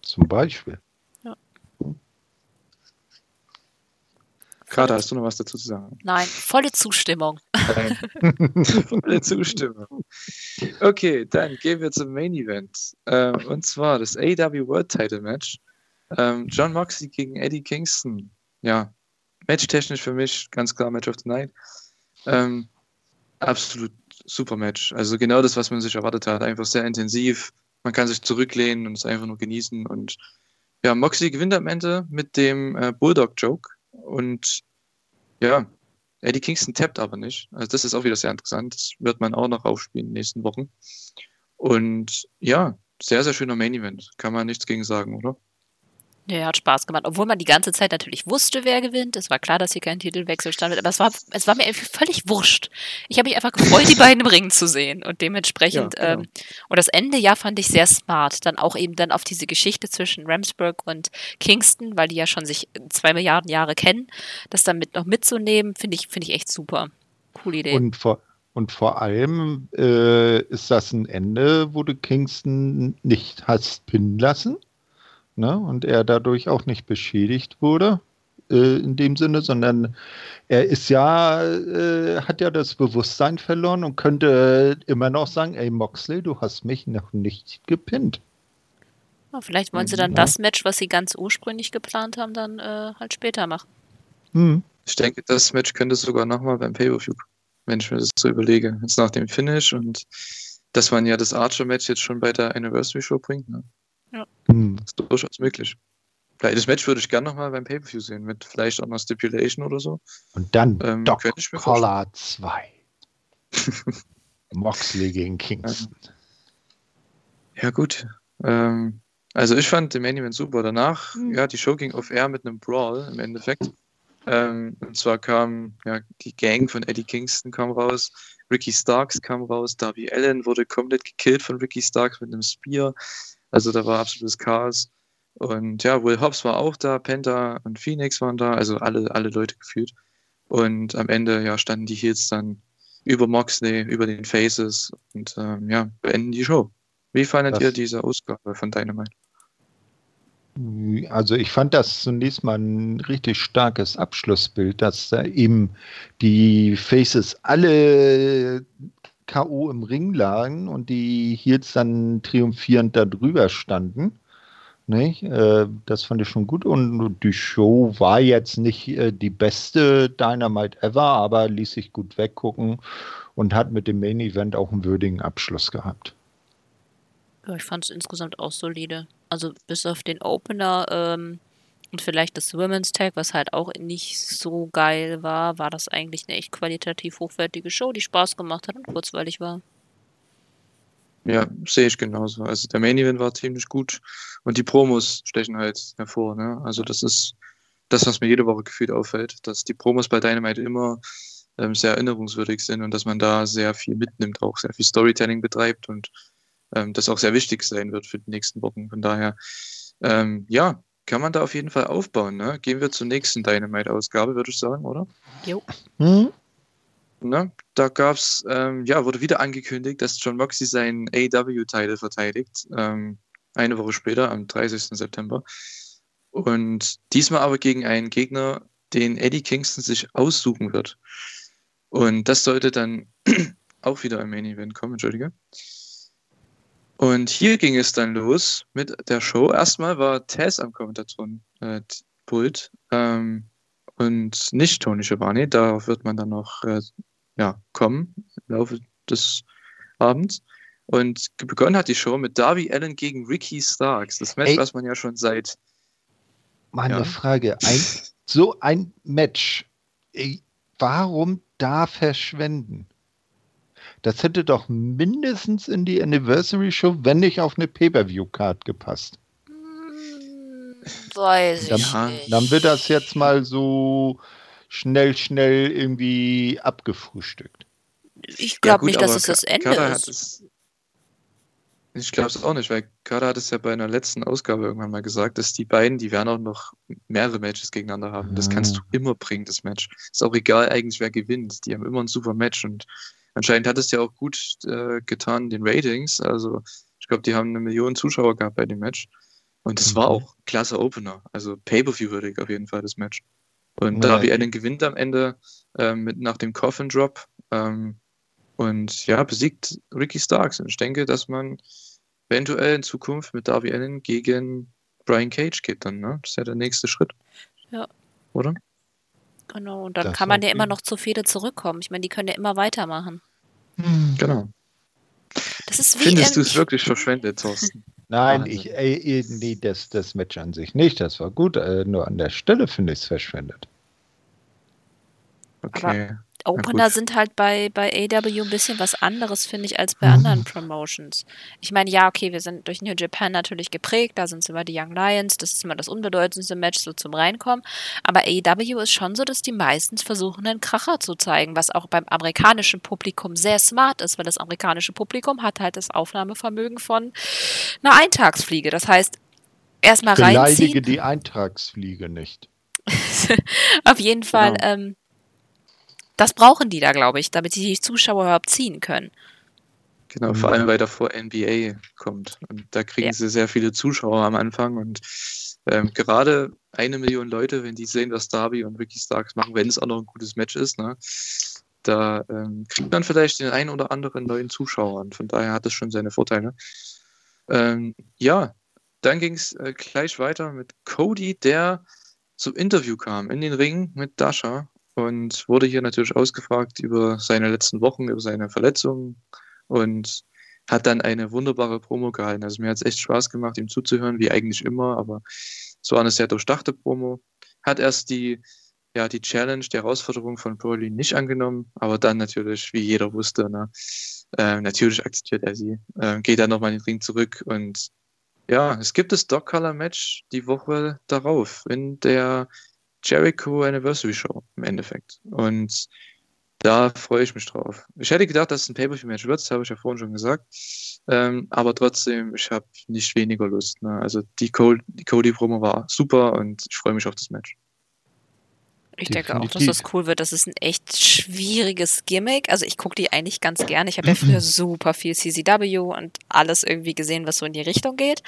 Zum Beispiel. Ja. Kater, hast du noch was dazu zu sagen? Nein, volle Zustimmung. volle Zustimmung. Okay, dann gehen wir zum Main Event. Äh, und zwar das AW World Title Match. Ähm, John Moxley gegen Eddie Kingston. Ja, matchtechnisch für mich ganz klar Match of the Night. Ähm, absolut super Match. Also genau das, was man sich erwartet hat. Einfach sehr intensiv. Man kann sich zurücklehnen und es einfach nur genießen. Und ja, Moxley gewinnt am Ende mit dem äh, Bulldog-Joke. Und ja, Eddie Kingston tappt aber nicht. Also das ist auch wieder sehr interessant. Das wird man auch noch aufspielen in den nächsten Wochen. Und ja, sehr, sehr schöner Main Event. Kann man nichts gegen sagen, oder? Ja, hat Spaß gemacht. Obwohl man die ganze Zeit natürlich wusste, wer gewinnt. Es war klar, dass hier kein Titelwechsel stand. Aber es war, es war mir völlig wurscht. Ich habe mich einfach gefreut, die beiden im Ring zu sehen. Und dementsprechend, ja, genau. ähm, und das Ende ja fand ich sehr smart. Dann auch eben dann auf diese Geschichte zwischen Ramsburg und Kingston, weil die ja schon sich zwei Milliarden Jahre kennen. Das dann mit noch mitzunehmen, finde ich, finde ich echt super. Coole Idee. Und vor, und vor allem äh, ist das ein Ende, wo du Kingston nicht hast pinnen lassen ne? und er dadurch auch nicht beschädigt wurde äh, in dem Sinne, sondern er ist ja, äh, hat ja das Bewusstsein verloren und könnte immer noch sagen, ey Moxley, du hast mich noch nicht gepinnt. Ja, vielleicht wollen sie dann ja. das Match, was sie ganz ursprünglich geplant haben, dann äh, halt später machen. Hm. Ich denke, das Match könnte sogar nochmal beim Pay-Per-View, wenn ich mir das so überlege. Jetzt nach dem Finish und dass man ja das Archer-Match jetzt schon bei der Anniversary Show bringt. Ne? Ja. Hm. Das ist durchaus möglich. Das Match würde ich gerne nochmal beim Pay-Per-View sehen, mit vielleicht auch einer Stipulation oder so. Und dann ähm, Doc Collar 2. Moxley gegen Kingston. Ja, gut. Ähm, also ich fand den Main Event super. Danach, mhm. ja, die Show ging auf Air mit einem Brawl im Endeffekt. Ähm, und zwar kam ja, die Gang von Eddie Kingston kam raus, Ricky Starks kam raus, Darby Allen wurde komplett gekillt von Ricky Starks mit einem Spear. Also da war absolutes Chaos. Und ja, Will Hobbs war auch da, Penta und Phoenix waren da, also alle, alle Leute gefühlt. Und am Ende ja, standen die Heels dann über Moxley, über den Faces und ähm, ja, beenden die Show. Wie fandet das ihr diese Ausgabe von Dynamite? Also ich fand das zunächst mal ein richtig starkes Abschlussbild, dass da eben die Faces alle K.O. im Ring lagen und die Heels dann triumphierend da drüber standen. Nicht? Äh, das fand ich schon gut und die Show war jetzt nicht äh, die beste Dynamite ever, aber ließ sich gut weggucken und hat mit dem Main Event auch einen würdigen Abschluss gehabt. Ja, ich fand es insgesamt auch solide. Also bis auf den Opener ähm, und vielleicht das Women's Tag, was halt auch nicht so geil war, war das eigentlich eine echt qualitativ hochwertige Show, die Spaß gemacht hat und kurzweilig war. Ja, sehe ich genauso. Also der Main Event war ziemlich gut und die Promos stechen halt hervor. Ne? Also das ist das, was mir jede Woche gefühlt auffällt, dass die Promos bei Dynamite immer ähm, sehr erinnerungswürdig sind und dass man da sehr viel mitnimmt, auch sehr viel Storytelling betreibt und ähm, das auch sehr wichtig sein wird für die nächsten Wochen. Von daher, ähm, ja, kann man da auf jeden Fall aufbauen. Ne? Gehen wir zur nächsten Dynamite-Ausgabe, würde ich sagen, oder? Jo. Mhm. Ne? Da gab's, ähm, ja, wurde wieder angekündigt, dass John Moxley seinen AW-Title verteidigt. Ähm, eine Woche später, am 30. September. Und diesmal aber gegen einen Gegner, den Eddie Kingston sich aussuchen wird. Und das sollte dann auch wieder im Main Event kommen, entschuldige. Und hier ging es dann los mit der Show. Erstmal war Tess am Kommentatorenpult äh, ähm, und nicht Tony Schiavone. Darauf wird man dann noch äh, ja, kommen im Laufe des Abends. Und begonnen hat die Show mit Darby Allen gegen Ricky Starks. Das Match, Ey, was man ja schon seit. Mal ja. eine Frage. Ein, so ein Match, ey, warum da verschwenden? Das hätte doch mindestens in die Anniversary Show, wenn nicht auf eine Pay-Per-View-Card gepasst. Weiß dann, ich nicht. Dann wird das jetzt mal so schnell, schnell irgendwie abgefrühstückt. Ich glaube ja, nicht, dass es das Ende ist. Es, ich glaube es auch nicht, weil Kada hat es ja bei einer letzten Ausgabe irgendwann mal gesagt, dass die beiden, die werden auch noch mehrere Matches gegeneinander haben. Das kannst du ah. immer bringen, das Match. Ist auch egal eigentlich, wer gewinnt. Die haben immer ein super Match und Anscheinend hat es ja auch gut äh, getan, den Ratings. Also ich glaube, die haben eine Million Zuschauer gehabt bei dem Match. Und es mhm. war auch klasse Opener. Also Pay-Per-View-würdig auf jeden Fall das Match. Und ja, Darby Allen gewinnt am Ende ähm, mit nach dem Coffin Drop ähm, und ja, besiegt Ricky Starks. Und ich denke, dass man eventuell in Zukunft mit Darby Allen gegen Brian Cage geht dann, ne? Das ist ja der nächste Schritt. Ja. Oder? Genau, und dann das kann man ja immer noch zu Fehde zurückkommen. Ich meine, die können ja immer weitermachen. Hm, genau. Das ist wie Findest du es wirklich verschwendet, Thorsten? Nein, ich, äh, nee, das, das Match an sich nicht. Das war gut. Äh, nur an der Stelle finde ich es verschwendet. Okay. Aber Opener sind halt bei, bei AW ein bisschen was anderes, finde ich, als bei anderen Promotions. Ich meine, ja, okay, wir sind durch New Japan natürlich geprägt, da sind es immer die Young Lions, das ist immer das unbedeutendste Match so zum Reinkommen. Aber AW ist schon so, dass die meistens versuchen, einen Kracher zu zeigen, was auch beim amerikanischen Publikum sehr smart ist, weil das amerikanische Publikum hat halt das Aufnahmevermögen von einer Eintagsfliege. Das heißt, erstmal reinziehen. Beleidige die Eintagsfliege nicht. Auf jeden Fall. Genau. Ähm, das brauchen die da, glaube ich, damit die Zuschauer überhaupt ziehen können. Genau, vor allem, weil davor NBA kommt. Und da kriegen ja. sie sehr viele Zuschauer am Anfang. Und ähm, gerade eine Million Leute, wenn die sehen, was Darby und Ricky Starks machen, wenn es auch noch ein gutes Match ist, ne, da ähm, kriegt man vielleicht den einen oder anderen neuen Zuschauer. Und von daher hat es schon seine Vorteile. Ähm, ja, dann ging es äh, gleich weiter mit Cody, der zum Interview kam in den Ring mit Dasha und wurde hier natürlich ausgefragt über seine letzten Wochen, über seine Verletzungen und hat dann eine wunderbare Promo gehalten. Also mir hat es echt Spaß gemacht, ihm zuzuhören, wie eigentlich immer, aber es war eine sehr durchdachte Promo. Hat erst die, ja, die Challenge, die Herausforderung von Broly nicht angenommen, aber dann natürlich, wie jeder wusste, ne, äh, natürlich akzeptiert er sie, äh, geht dann nochmal in den Ring zurück und ja, es gibt das Dog Color Match die Woche darauf in der Jericho Anniversary Show im Endeffekt. Und da freue ich mich drauf. Ich hätte gedacht, dass es ein Pay-Per-View-Match wird, das habe ich ja vorhin schon gesagt. Ähm, aber trotzdem, ich habe nicht weniger Lust. Ne? Also die, Cody, die Cody-Promo war super und ich freue mich auf das Match. Ich denke auch, dass das cool wird. Das ist ein echt schwieriges Gimmick. Also ich gucke die eigentlich ganz gerne. Ich habe ja früher super viel CCW und alles irgendwie gesehen, was so in die Richtung geht.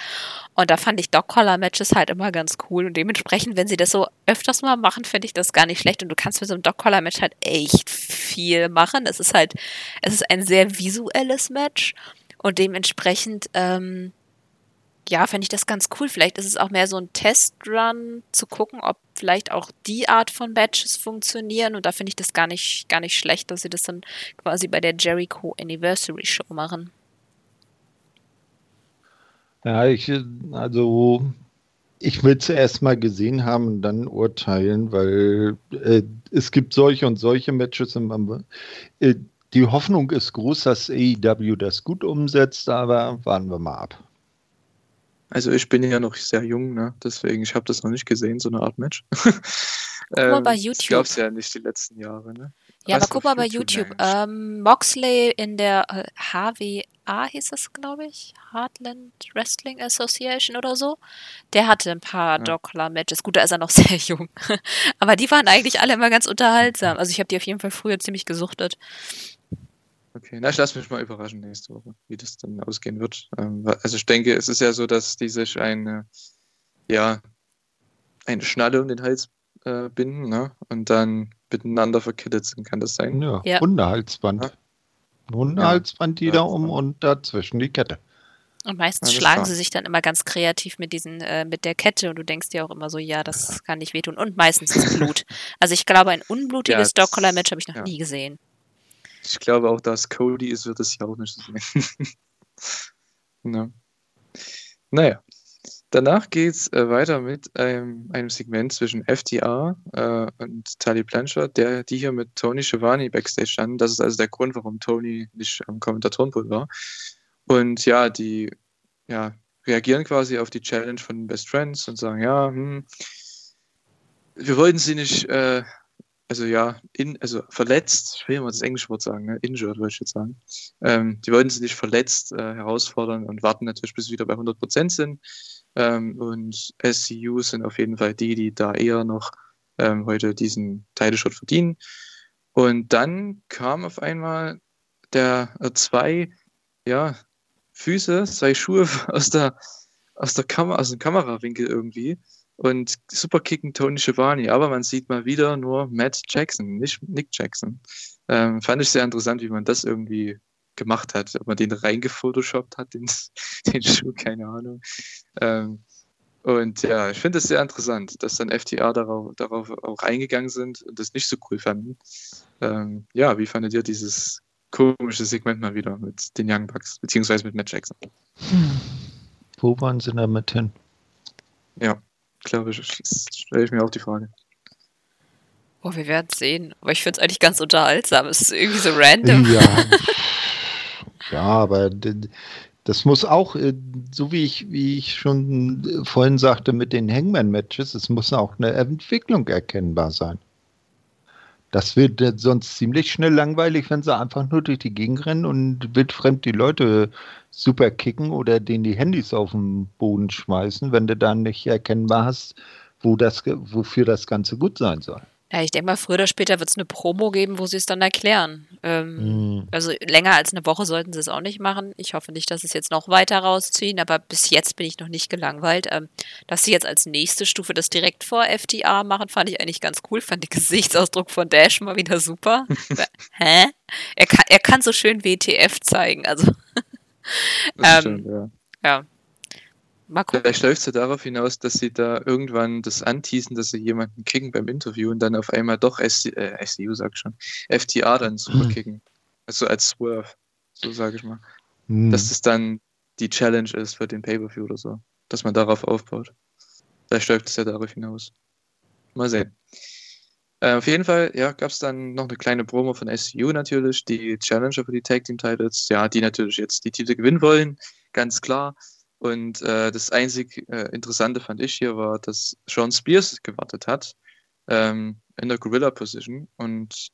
Und da fand ich Dog-Collar-Matches halt immer ganz cool. Und dementsprechend, wenn sie das so öfters mal machen, finde ich das gar nicht schlecht. Und du kannst mit so einem Dog-Collar-Match halt echt viel machen. Es ist halt, es ist ein sehr visuelles Match. Und dementsprechend, ähm, ja, fände ich das ganz cool. Vielleicht ist es auch mehr so ein Testrun, zu gucken, ob vielleicht auch die Art von Badges funktionieren. Und da finde ich das gar nicht, gar nicht schlecht, dass sie das dann quasi bei der Jericho Anniversary Show machen. Ja, ich, also ich will es erst mal gesehen haben und dann urteilen, weil äh, es gibt solche und solche Matches. Im, äh, die Hoffnung ist groß, dass AEW das gut umsetzt, aber warten wir mal ab. Also ich bin ja noch sehr jung, ne? deswegen, ich habe das noch nicht gesehen, so eine Art Match. Guck mal bei YouTube. Ich glaube es ja nicht die letzten Jahre. Ne? Ja, aber guck mal bei YouTube. Ähm, Moxley in der äh, HWA hieß das, glaube ich. Heartland Wrestling Association oder so. Der hatte ein paar ja. Dog-Collar-Matches. Gut, da ist er noch sehr jung. aber die waren eigentlich alle immer ganz unterhaltsam. Also ich habe die auf jeden Fall früher ziemlich gesuchtet. Okay, na, ich lasse mich mal überraschen nächste Woche, wie das dann ausgehen wird. Ähm, also ich denke, es ist ja so, dass die sich eine, ja, eine Schnalle um den Hals äh, binden, ne? Und dann miteinander verkittet sind, kann das sein? Ja, Ja. Hundehalsband. Ja. Hundehalsband jeder um Halsband. und dazwischen die Kette. Und meistens Alles schlagen klar. sie sich dann immer ganz kreativ mit diesen, äh, mit der Kette und du denkst dir auch immer so, ja, das kann nicht wehtun. Und meistens ist Blut. Also ich glaube, ein unblutiges Ja, Dog Collar Match habe ich noch ja. nie gesehen. Ich glaube auch, dass Cody ist, wird es ja auch nicht sein. ne? Naja. Danach geht's äh, weiter mit ähm, einem Segment zwischen FDR äh, und Tali Blanchard, der, die hier mit Tony Schiavone backstage standen. Das ist also der Grund, warum Tony nicht am Kommentatorenpult war. Und ja, die ja, reagieren quasi auf die Challenge von Best Friends und sagen, ja, hm, wir wollten sie nicht, äh, also ja, in, also verletzt, ich will mal das englische Wort sagen, ne? injured wollte ich jetzt sagen. Ähm, die wollten sie nicht verletzt äh, herausfordern und warten natürlich, bis sie wieder bei 100% sind. Ähm, und SCU sind auf jeden Fall die, die da eher noch ähm, heute diesen Title-Shot verdienen. Und dann kam auf einmal der äh, zwei, ja, Füße, zwei Schuhe aus der, aus der Kamera, aus dem Kamerawinkel irgendwie und superkicken Tony Schiavone, aber man sieht mal wieder nur Matt Jackson, nicht Nick Jackson. Ähm, fand ich sehr interessant, wie man das irgendwie gemacht hat. Ob man den reingefotoshoppt hat, den, den Schuh, keine Ahnung. Ähm, und ja, ich finde es sehr interessant, dass dann FTA darauf, darauf auch eingegangen sind und das nicht so cool fanden. Ähm, ja, wie fandet ihr dieses komische Segment mal wieder mit den Young Bucks, beziehungsweise mit Matt Jackson? Wo waren sie damit hin? Ja, glaube stelle ich mir auch die Frage. Oh, wir werden sehen. Aber ich finde es eigentlich ganz unterhaltsam. Es ist irgendwie so random. Ja, ja aber das muss auch, äh, so wie ich, wie ich schon äh, vorhin sagte mit den Hangman-Matches, es muss auch eine Entwicklung erkennbar sein. Das wird sonst ziemlich schnell langweilig, wenn sie einfach nur durch die Gegend rennen und wildfremd die Leute super kicken oder denen die Handys auf den Boden schmeißen, wenn du dann nicht erkennbar hast, wo das, wofür das Ganze gut sein soll. Ja, ich denke mal, früher oder später wird es eine Promo geben, wo sie es dann erklären. Ähm, Mhm. Also länger als eine Woche sollten sie es auch nicht machen. Ich hoffe nicht, dass sie es jetzt noch weiter rausziehen, aber bis jetzt bin ich noch nicht gelangweilt. Ähm, dass sie jetzt als nächste Stufe das direkt vor FTA machen, fand ich eigentlich ganz cool. Fand den Gesichtsausdruck von Dash mal wieder super. Hä? Er kann, er kann so schön WTF zeigen. Also, Ähm, stimmt, ja. ja. Mal gucken. Vielleicht läuft es ja darauf hinaus, dass sie da irgendwann das anteasen, dass sie jemanden kicken beim Interview und dann auf einmal doch SC, äh, SCU, sag ich schon, FTA dann super Hm. kicken. Also als Swerve, so sage ich mal. Mhm. Dass das dann die Challenge ist für den Pay-Per-View oder so. Dass man darauf aufbaut. Vielleicht läuft es ja darauf hinaus. Mal sehen. Äh, auf jeden Fall, ja, gab es dann noch eine kleine Promo von SCU natürlich, die Challenger für die Tag Team Titles, ja, die natürlich jetzt die Titel gewinnen wollen, ganz klar. Und äh, das einzig äh, Interessante fand ich hier war, dass Sean Spears gewartet hat ähm, in der Gorilla Position und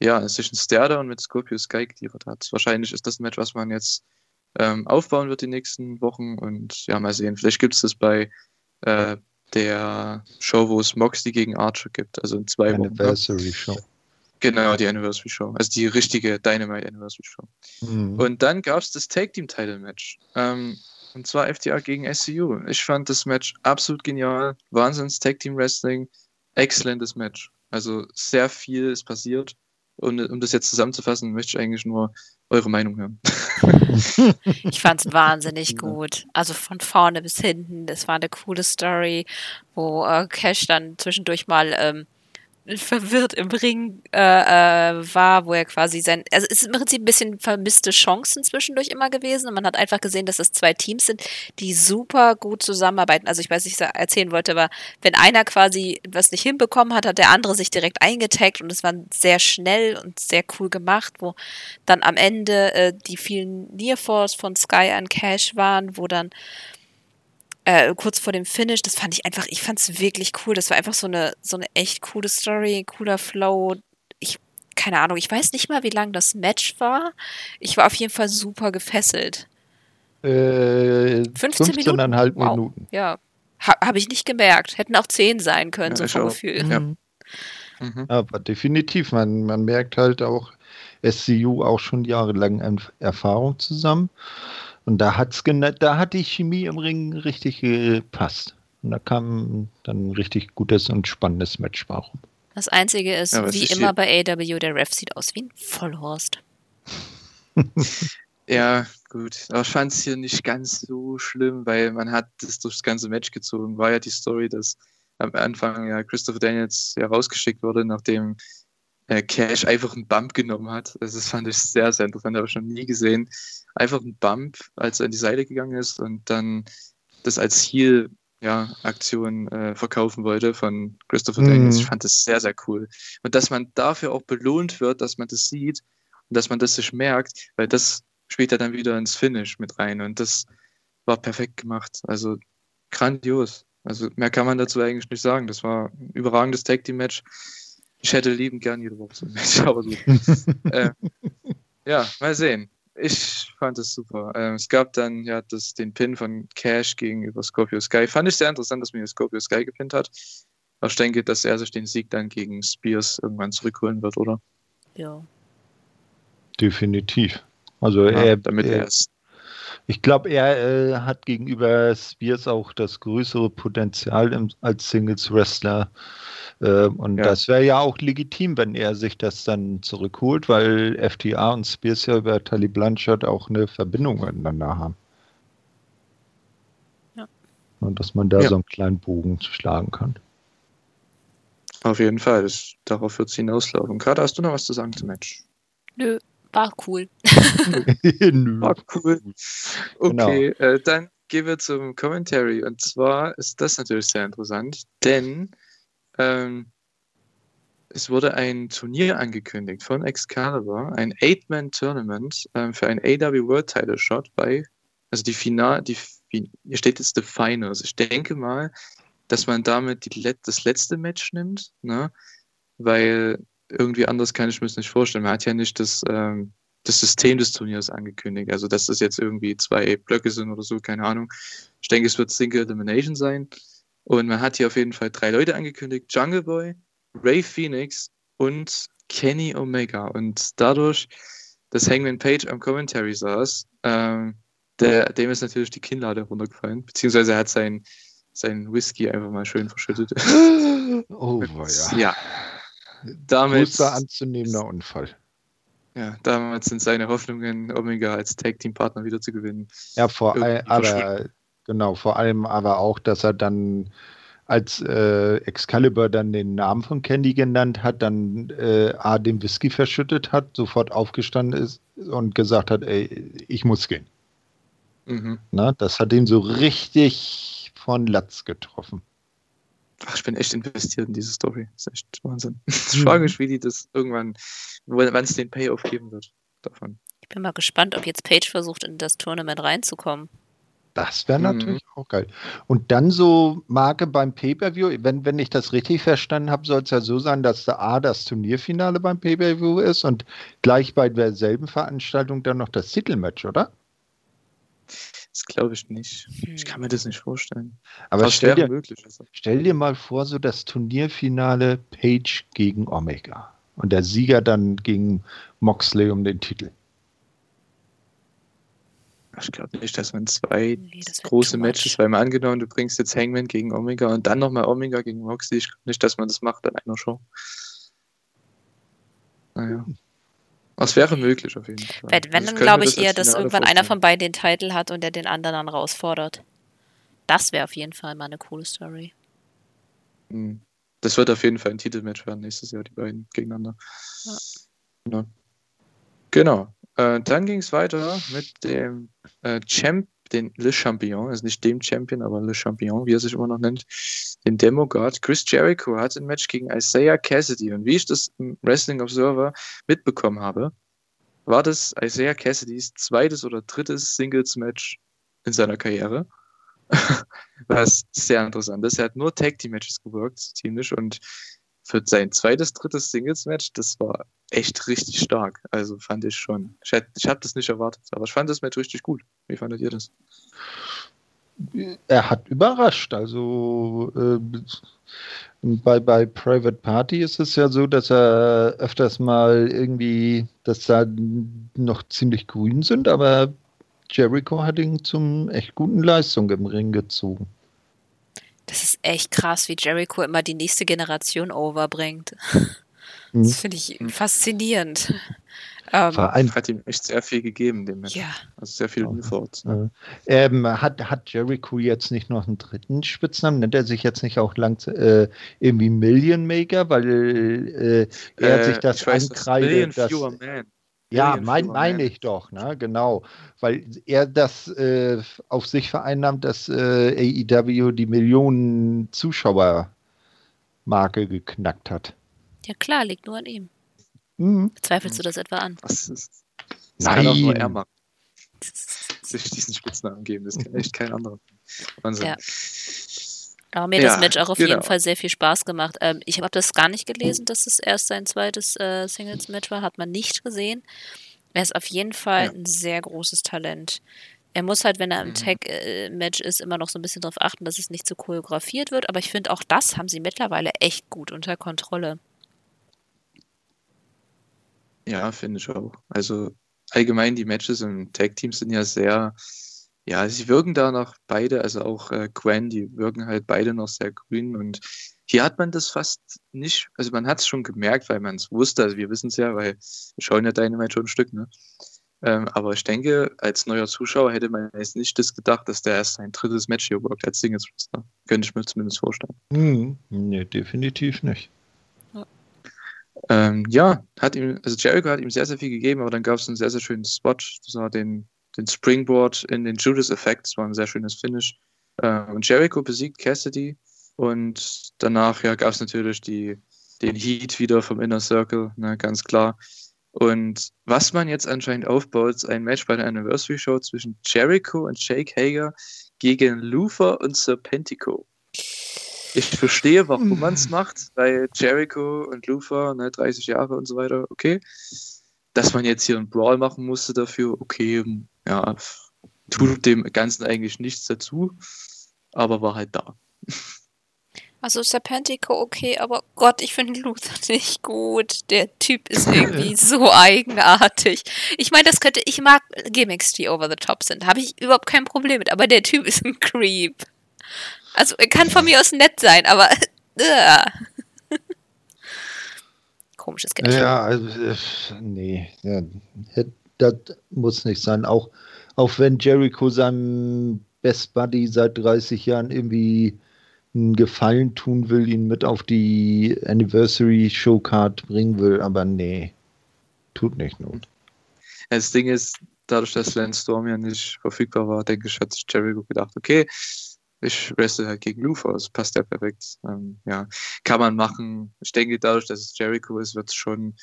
ja, sich ein Stairdown mit Scorpio Sky geliefert hat. Wahrscheinlich ist das ein Match, was man jetzt ähm, aufbauen wird die nächsten Wochen und ja, mal sehen. Vielleicht gibt es das bei äh, der Show, wo es Moxley gegen Archer gibt, also in zwei Wochen. Ne? Anniversary Show. Genau, die Anniversary Show. Also die richtige Dynamite Anniversary Show. Mhm. Und dann gab es das Tag Team Title Match. Ähm, und zwar FTA gegen SCU. Ich fand das Match absolut genial. Wahnsinns Tag Team Wrestling. Exzellentes Match. Also sehr viel ist passiert. Und um das jetzt zusammenzufassen, möchte ich eigentlich nur eure Meinung hören. Ich fand es wahnsinnig gut. Also von vorne bis hinten. Das war eine coole Story, wo äh, Cash dann zwischendurch mal ähm, verwirrt im Ring äh, äh, war, wo er quasi sein. Also es ist im Prinzip ein bisschen vermisste Chancen zwischendurch immer gewesen. Und man hat einfach gesehen, dass es zwei Teams sind, die super gut zusammenarbeiten. Also ich weiß ich erzählen wollte, aber wenn einer quasi was nicht hinbekommen hat, hat der andere sich direkt eingetaggt und es war sehr schnell und sehr cool gemacht, wo dann am Ende äh, die vielen Nearfalls von Sky an Cash waren, wo dann äh, kurz vor dem Finish, das fand ich einfach, ich fand es wirklich cool. Das war einfach so eine, so eine echt coole Story, cooler Flow. Ich, keine Ahnung, ich weiß nicht mal, wie lang das Match war. Ich war auf jeden Fall super gefesselt. Äh, 15 Minuten? 15,5 Wow. Minuten. Ja. Ha, Habe ich nicht gemerkt. Hätten auch 10 sein können, Ja, so vom. Gefühl. Ja. Mhm. Mhm. Aber definitiv, man, man merkt halt auch, SCU auch schon jahrelang Erfahrung zusammen. Und da, hat's da hat die Chemie im Ring richtig gepasst. Und da kam dann ein richtig gutes und spannendes Match warum. Das Einzige ist, ja, wie immer bei AW, der Ref sieht aus wie ein Vollhorst. ja, gut. Aber ich fand es hier nicht ganz so schlimm, weil man hat das durchs ganze Match gezogen. War ja die Story, dass am Anfang ja Christopher Daniels ja rausgeschickt wurde, nachdem Cash einfach einen Bump genommen hat. Also das fand ich sehr, sehr interessant, habe ich noch nie gesehen. Einfach einen Bump, als er an die Seite gegangen ist und dann das als Heal ja, Aktion äh, verkaufen wollte von Christopher Daniels. Ich mhm. fand das sehr, sehr cool. Und dass man dafür auch belohnt wird, dass man das sieht und dass man das sich merkt, weil das spielt ja dann wieder ins Finish mit rein und das war perfekt gemacht. Also grandios. Also mehr kann man dazu eigentlich nicht sagen. Das war ein überragendes Tag Team Match. Ich hätte liebend gern jede Woche so ein Match, aber gut. äh, ja, mal sehen. Ich fand es super. Ähm, es gab dann ja das, den Pin von Cash gegenüber Scorpio Sky. Fand ich sehr interessant, dass mir Scorpio Sky gepinnt hat. Aber ich denke, dass er sich den Sieg dann gegen Spears irgendwann zurückholen wird, oder? Ja. Definitiv. Also ja, er, damit er, er ich glaube, er äh, hat gegenüber Spears auch das größere Potenzial im, als Singles-Wrestler. Äh, und ja. das wäre ja auch legitim, wenn er sich das dann zurückholt, weil FTA und Spears ja über Tully Blanchard auch eine Verbindung miteinander haben. Ja. Und dass man da ja. so einen kleinen Bogen schlagen kann. Auf jeden Fall, das, darauf wird es hinauslaufen. Gerade hast du noch was zu sagen zum Match? Nö, war cool. war cool. Okay, genau. äh, dann gehen wir zum Commentary. Und zwar ist das natürlich sehr interessant, denn ähm, es wurde ein Turnier angekündigt von Excalibur, ein Eight-Man-Tournament ähm, für ein AW World Title Shot bei, also die Final, die, hier steht jetzt The Finals. Ich denke mal, dass man damit die, das letzte Match nimmt, ne? weil irgendwie anders kann ich mir das nicht vorstellen. Man hat ja nicht das, ähm, das System des Turniers angekündigt. Also, dass das jetzt irgendwie zwei Blöcke sind oder so, keine Ahnung. Ich denke, es wird Single Elimination sein. Und man hat hier auf jeden Fall drei Leute angekündigt: Jungle Boy, Ray Phoenix und Kenny Omega. Und dadurch, dass Hangman Page am Commentary saß, ähm, der, dem ist natürlich die Kinnlade runtergefallen, beziehungsweise er hat sein, sein Whisky einfach mal schön verschüttet. Oh, ja. Ja, damit, Großer anzunehmender Unfall. Ja, damals sind seine Hoffnungen, Omega als Tag-Team-Partner wieder zu gewinnen. Ja, vor allem, genau, vor allem aber auch, dass er dann als äh, Excalibur dann den Namen von Candy genannt hat, dann äh, A, den Whisky verschüttet hat, sofort aufgestanden ist und gesagt hat, ey, ich muss gehen. Mhm. Na, das hat ihn so richtig von Latz getroffen. Ach, ich bin echt investiert in diese Story. Das ist echt Wahnsinn. Ich mhm. frage mich, wie die das irgendwann, wann es den Payoff geben wird davon. Ich bin mal gespannt, ob jetzt Page versucht, in das Tournament reinzukommen. Das wäre mhm. natürlich auch geil. Und dann so Marke beim Pay-Per-View, wenn, wenn ich das richtig verstanden habe, soll es ja so sein, dass da A das Turnierfinale beim Pay-Per-View ist und gleich bei derselben Veranstaltung dann noch das Titelmatch, oder? Das glaube ich nicht. Ich kann mir das nicht vorstellen. Aber stell dir, möglich, also. stell dir mal vor, so das Turnierfinale Page gegen Omega. Und der Sieger dann gegen Moxley um den Titel. Ich glaube nicht, dass man zwei nee, das große Matches, weil man angenommen, du bringst jetzt Hangman gegen Omega und dann nochmal Omega gegen Moxley. Ich glaube nicht, dass man das macht an einer Show. Naja. Das wäre möglich auf jeden Fall. Wenn, wenn dann glaube ich eher, dass irgendwann einer von beiden den Titel hat und der den anderen dann herausfordert. Das wäre auf jeden Fall mal eine coole Story. Hm. Das wird auf jeden Fall ein Titelmatch werden nächstes Jahr, die beiden gegeneinander. Ja. Ja. Genau. Äh, dann ging es weiter mit dem äh, Champ, den Le Champion, also nicht dem Champion, aber Le Champion, wie er sich immer noch nennt, den Demogod. Chris Jericho hat ein Match gegen Isaiah Cassidy. Und wie ich das im Wrestling Observer mitbekommen habe, war das Isaiah Cassidys zweites oder drittes Singles-Match in seiner Karriere. Was sehr interessant ist. Er hat nur Tag Team Matches gewirkt, ziemlich. Und für sein zweites, drittes Singles-Match, das war echt richtig stark. Also fand ich schon. Ich, ich habe das nicht erwartet, aber ich fand das Match richtig gut. Wie fandet ihr das? Er hat überrascht. Also äh, Bei, bei Private Party ist es ja so, dass er öfters mal irgendwie, dass da noch ziemlich grün sind, aber Jericho hat ihn zum echt guten Leistung im Ring gezogen. Das ist echt krass, wie Jericho immer die nächste Generation overbringt. Das mhm. finde ich faszinierend. Ähm, hat ihm echt sehr viel gegeben, dem Match. Ja. Also sehr viel Efforts. Ne? Ähm, hat, hat Jericho jetzt nicht noch einen dritten Spitznamen? Nennt er sich jetzt nicht auch lang äh, irgendwie Million Maker, weil äh, er äh, sich das weiß, ankreidet? Das Fewer Man. Ja, mein, meine ich doch, ne? genau. Weil er das äh, auf sich vereinnahmt, dass äh, AEW die Millionen Zuschauer-Marke geknackt hat. Ja klar, liegt nur an ihm. Mhm. Zweifelst du das etwa an? Was ist? Das Nein. kann auch nur er machen. Sich diesen Spitznamen geben, das kann echt kein anderer. Wahnsinn. Ja. Aber mir ja, das Match auch auf genau. jeden Fall sehr viel Spaß gemacht. Ähm, ich habe das gar nicht gelesen, dass es erst sein zweites äh, Singles-Match war. Hat man nicht gesehen. Er ist auf jeden Fall ja. ein sehr großes Talent. Er muss halt, wenn er im mhm. Tag-Match ist, immer noch so ein bisschen darauf achten, dass es nicht so choreografiert wird. Aber ich finde, auch das haben sie mittlerweile echt gut unter Kontrolle. Ja, finde ich auch. Also allgemein die Matches im Tag-Team sind ja sehr, ja, sie wirken da noch beide, also auch äh, Gwen, die wirken halt beide noch sehr grün und hier hat man das fast nicht, also man hat es schon gemerkt, weil man es wusste, also wir wissen es ja, weil wir schauen ja Dynamite schon ein Stück, ne? Ähm, aber ich denke, als neuer Zuschauer hätte man jetzt nicht das gedacht, dass der erst sein drittes Match hier workt als Singles Wrestler. Könnte ich mir zumindest vorstellen. Mhm. Nee, definitiv nicht. Ähm, ja, hat ihm, also Jericho hat ihm sehr, sehr viel gegeben, aber dann gab es einen sehr, sehr schönen Spot. Das war den, den Springboard in den Judas-Effekt. Das war ein sehr schönes Finish. Äh, und Jericho besiegt Cassidy und danach ja, gab es natürlich die, den Heat wieder vom Inner Circle, ne, ganz klar. Und was man jetzt anscheinend aufbaut, ist ein Match bei der Anniversary Show zwischen Jericho und Jake Hager gegen Luther und Serpentico. Ich verstehe, warum man es macht, weil Jericho und Luther, ne, 30 Jahre und so weiter, okay. Dass man jetzt hier einen Brawl machen musste dafür, okay, ja, tut dem Ganzen eigentlich nichts dazu, aber war halt da. Also Serpentico okay, aber Gott, ich finde Luther nicht gut. Der Typ ist irgendwie so eigenartig. Ich meine, das könnte, ich mag Gimmicks, die over the top sind. Habe ich überhaupt kein Problem mit, aber der Typ ist ein Creep. Also er kann von mir aus nett sein, aber uh. komisches Geld. Ja, also, nee, ja, das muss nicht sein. Auch, auch wenn Jericho seinem Best Buddy seit 30 Jahren irgendwie einen Gefallen tun will, ihn mit auf die Anniversary Showcard bringen will, aber nee, tut nicht not. Das Ding ist, dadurch, dass Lance Storm ja nicht verfügbar war, denke ich, hat sich Jericho gedacht, okay, ich wrestle halt gegen Lufa, das passt ja perfekt. Ähm, ja, kann man machen. Ich denke, dadurch, dass es Jericho ist, wird es schon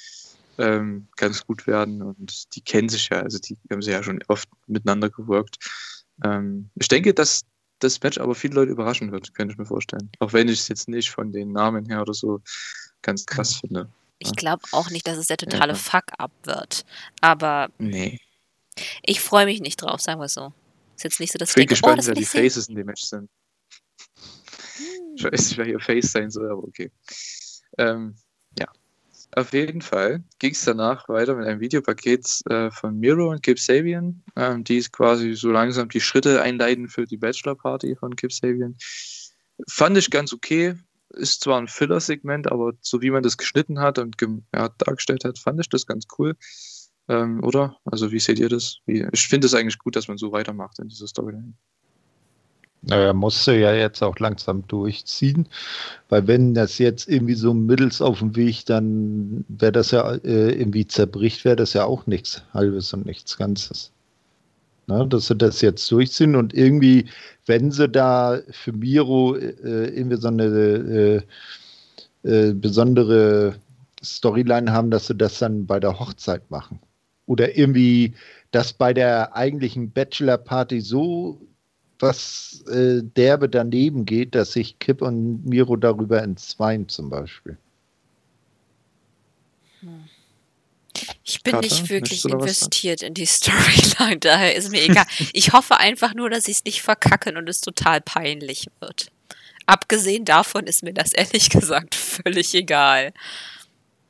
ähm, ganz gut werden und die kennen sich ja, also die haben sie ja schon oft miteinander gewirkt. Ähm, ich denke, dass das Match aber viele Leute überraschen wird, könnte ich mir vorstellen. Auch wenn ich es jetzt nicht von den Namen her oder so ganz krass finde. Ich glaube auch nicht, dass es der totale ja. Fuck-up wird. Aber nee. ich freue mich nicht drauf, sagen wir so. Ist jetzt nicht so, dass ich bin denke, gespannt, oh, wer die Faces in dem Match sind. Hm. Ich weiß nicht, wer hier Face sein soll, aber okay. Ähm, ja. Auf jeden Fall ging es danach weiter mit einem Videopaket äh, von Miro und Kip Sabian, ähm, die quasi so langsam die Schritte einleiten für die Bachelor-Party von Kip Sabian. Fand ich ganz okay. Ist zwar ein Filler-Segment, aber so wie man das geschnitten hat und ja, dargestellt hat, fand ich das ganz cool. Ähm, oder? Also wie seht ihr das? Wie, ich finde es eigentlich gut, dass man so weitermacht in dieser Storyline. Naja, musste ja jetzt auch langsam durchziehen, weil wenn das jetzt irgendwie so mittels auf dem Weg, dann wäre das ja äh, irgendwie zerbricht, wäre das ja auch nichts Halbes und nichts Ganzes. Na, dass sie das jetzt durchziehen und irgendwie, wenn sie da für Miro äh, irgendwie so eine äh, äh besondere Storyline haben, dass sie das dann bei der Hochzeit machen oder irgendwie, dass bei der eigentlichen Bachelor-Party so was äh, derbe daneben geht, dass sich Kip und Miro darüber entzweien zum Beispiel. Hm. Ich bin Karte, nicht wirklich investiert in die Storyline, daher ist mir egal. Ich hoffe einfach nur, dass sie es nicht verkacken und es total peinlich wird. Abgesehen davon ist mir das ehrlich gesagt völlig egal.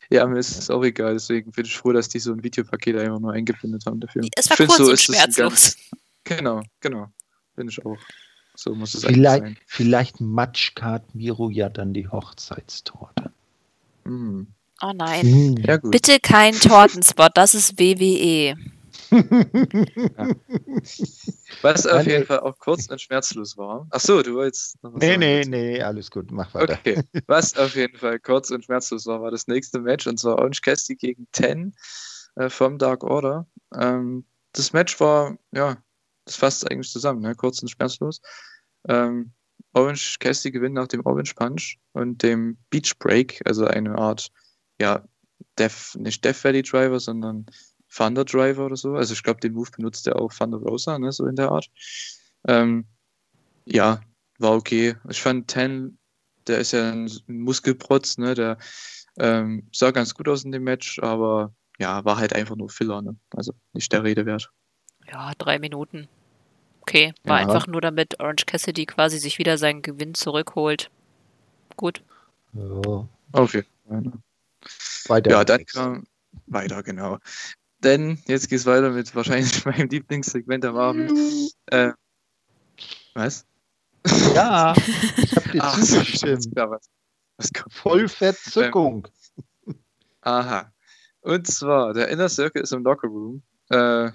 Ja, mir ist es auch egal, deswegen bin ich froh, dass die so ein Videopaket einfach nur eingeblendet haben dafür. Es war kurz so, und schmerzlos. Ganz, genau, genau. Bin ich auch. So muss es vielleicht, sein. Vielleicht matschkart Miro ja dann die Hochzeitstorte. Mm. Oh nein. Mm. Ja, Bitte kein Tortenspot, das ist WWE. ja. Was auf jeden Fall auch kurz und schmerzlos war. Achso, du wolltest noch was Nee, sagen, nee, nee, alles gut, mach weiter. Okay, was auf jeden Fall kurz und schmerzlos war, war das nächste Match und zwar Orange Cassidy gegen Ten äh, vom Dark Order. Ähm, das Match war, ja, das fasst eigentlich zusammen, ne? kurz und schmerzlos. Ähm, Orange Cassidy gewinnt nach dem Orange Punch und dem Beach Break, also eine Art, ja, Death, nicht Death Valley Driver, sondern Thunder Driver oder so. Also ich glaube, den Move benutzt er auch Thunder Rosa, ne, so in der Art. Ähm, ja, war okay. Ich fand Ten, der ist ja ein Muskelprotz, ne, der ähm, sah ganz gut aus in dem Match, aber ja, war halt einfach nur Filler, ne? Also nicht der Rede wert. Ja, drei Minuten. Okay, war ja. einfach nur damit Orange Cassidy quasi sich wieder seinen Gewinn zurückholt. Gut. Ja. Auf jeden Fall. Weiter. Ja, dann kam weiter, genau. Denn jetzt geht es weiter mit wahrscheinlich meinem Lieblingssegment am Abend. Äh, was? Ja, ich habe dir Ach, zugestimmt. Was, was Vollverzückung. Ähm, aha. Und zwar, der Inner Circle ist im Locker Room. Äh,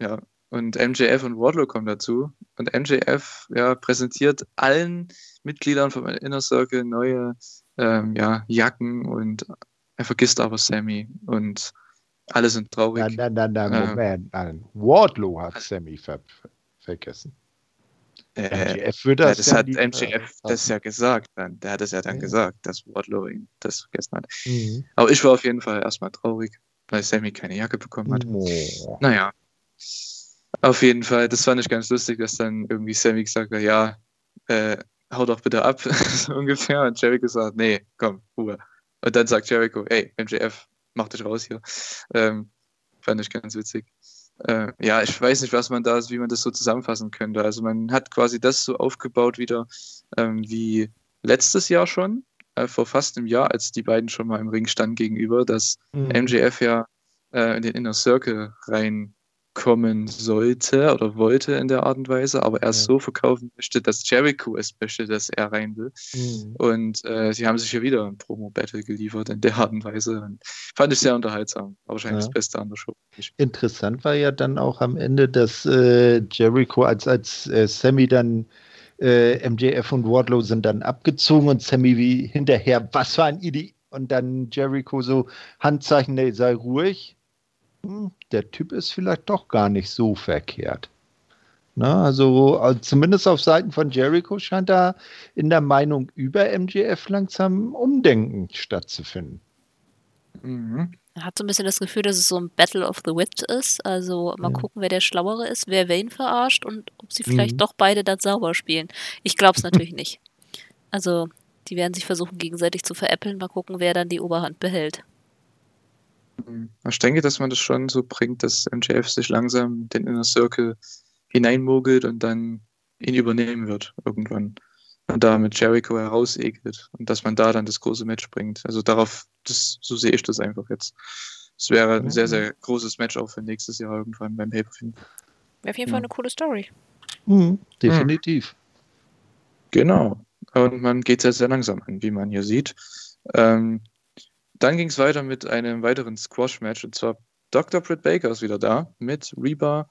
ja, und MJF und Wardlow kommen dazu. Und MJF ja, präsentiert allen Mitgliedern vom Inner Circle neue ähm, ja, Jacken und er vergisst aber Sammy. Und alle sind traurig. Nein, nein, nein, nein Moment. Nein. Wardlow hat Sammy ver vergessen. Äh, MGF würde das, ja, das hat die, MGF das ja gesagt dann. Der hat es ja dann ja. gesagt, dass Wardlow ihn das vergessen hat. Mhm. Aber ich war auf jeden Fall erstmal traurig, weil Sammy keine Jacke bekommen hat. Oh. Naja. Auf jeden Fall, das fand ich ganz lustig, dass dann irgendwie Sammy gesagt hat, ja, äh, hau doch bitte ab, so ungefähr. Und Jericho sagt, nee, komm, Ruhe. Und dann sagt Jericho, ey, MJF, mach dich raus hier. Ähm, fand ich ganz witzig. Äh, ja, ich weiß nicht, was man da, wie man das so zusammenfassen könnte. Also man hat quasi das so aufgebaut wieder ähm, wie letztes Jahr schon, äh, vor fast einem Jahr, als die beiden schon mal im Ring standen gegenüber, dass mhm. MJF ja äh, in den Inner Circle rein kommen sollte oder wollte in der Art und Weise, aber er ja. so verkaufen möchte, dass Jericho es möchte, dass er rein will. Mhm. Und äh, sie haben sich hier wieder ein Promo-Battle geliefert in der Art und Weise. Und fand ich sehr unterhaltsam. War wahrscheinlich ja. das Beste an der Show. Interessant war ja dann auch am Ende, dass äh, Jericho, als, als äh, Sammy dann äh, MJF und Wardlow sind dann abgezogen und Sammy wie hinterher, was für ein Idee. Und dann Jericho so Handzeichen, nee, sei ruhig hm, der Typ ist vielleicht doch gar nicht so verkehrt. Na, also, also zumindest auf Seiten von Jericho scheint da in der Meinung über MGF langsam Umdenken stattzufinden. Mhm. Man hat so ein bisschen das Gefühl, dass es so ein Battle of the Wits ist. Also mal ja. gucken, wer der Schlauere ist, wer wen verarscht und ob sie vielleicht mhm. doch beide dann sauber spielen. Ich glaube es natürlich nicht. Also die werden sich versuchen, gegenseitig zu veräppeln. Mal gucken, wer dann die Oberhand behält. Mhm. Ich denke, dass man das schon so bringt, dass MJF sich langsam den Inner Circle hineinmogelt und dann ihn übernehmen wird irgendwann. Und da mit Jericho herausegelt und dass man da dann das große Match bringt. Also darauf, das, so sehe ich das einfach jetzt. Es wäre ein sehr, sehr großes Match auch für nächstes Jahr irgendwann beim Pay-Per-View. Wäre auf jeden ja. Fall eine coole Story. Mhm, definitiv. Genau. Und man geht sehr, sehr langsam an, wie man hier sieht. Ähm, dann ging es weiter mit einem weiteren Squash-Match und zwar Dr. Britt Baker ist wieder da mit Reba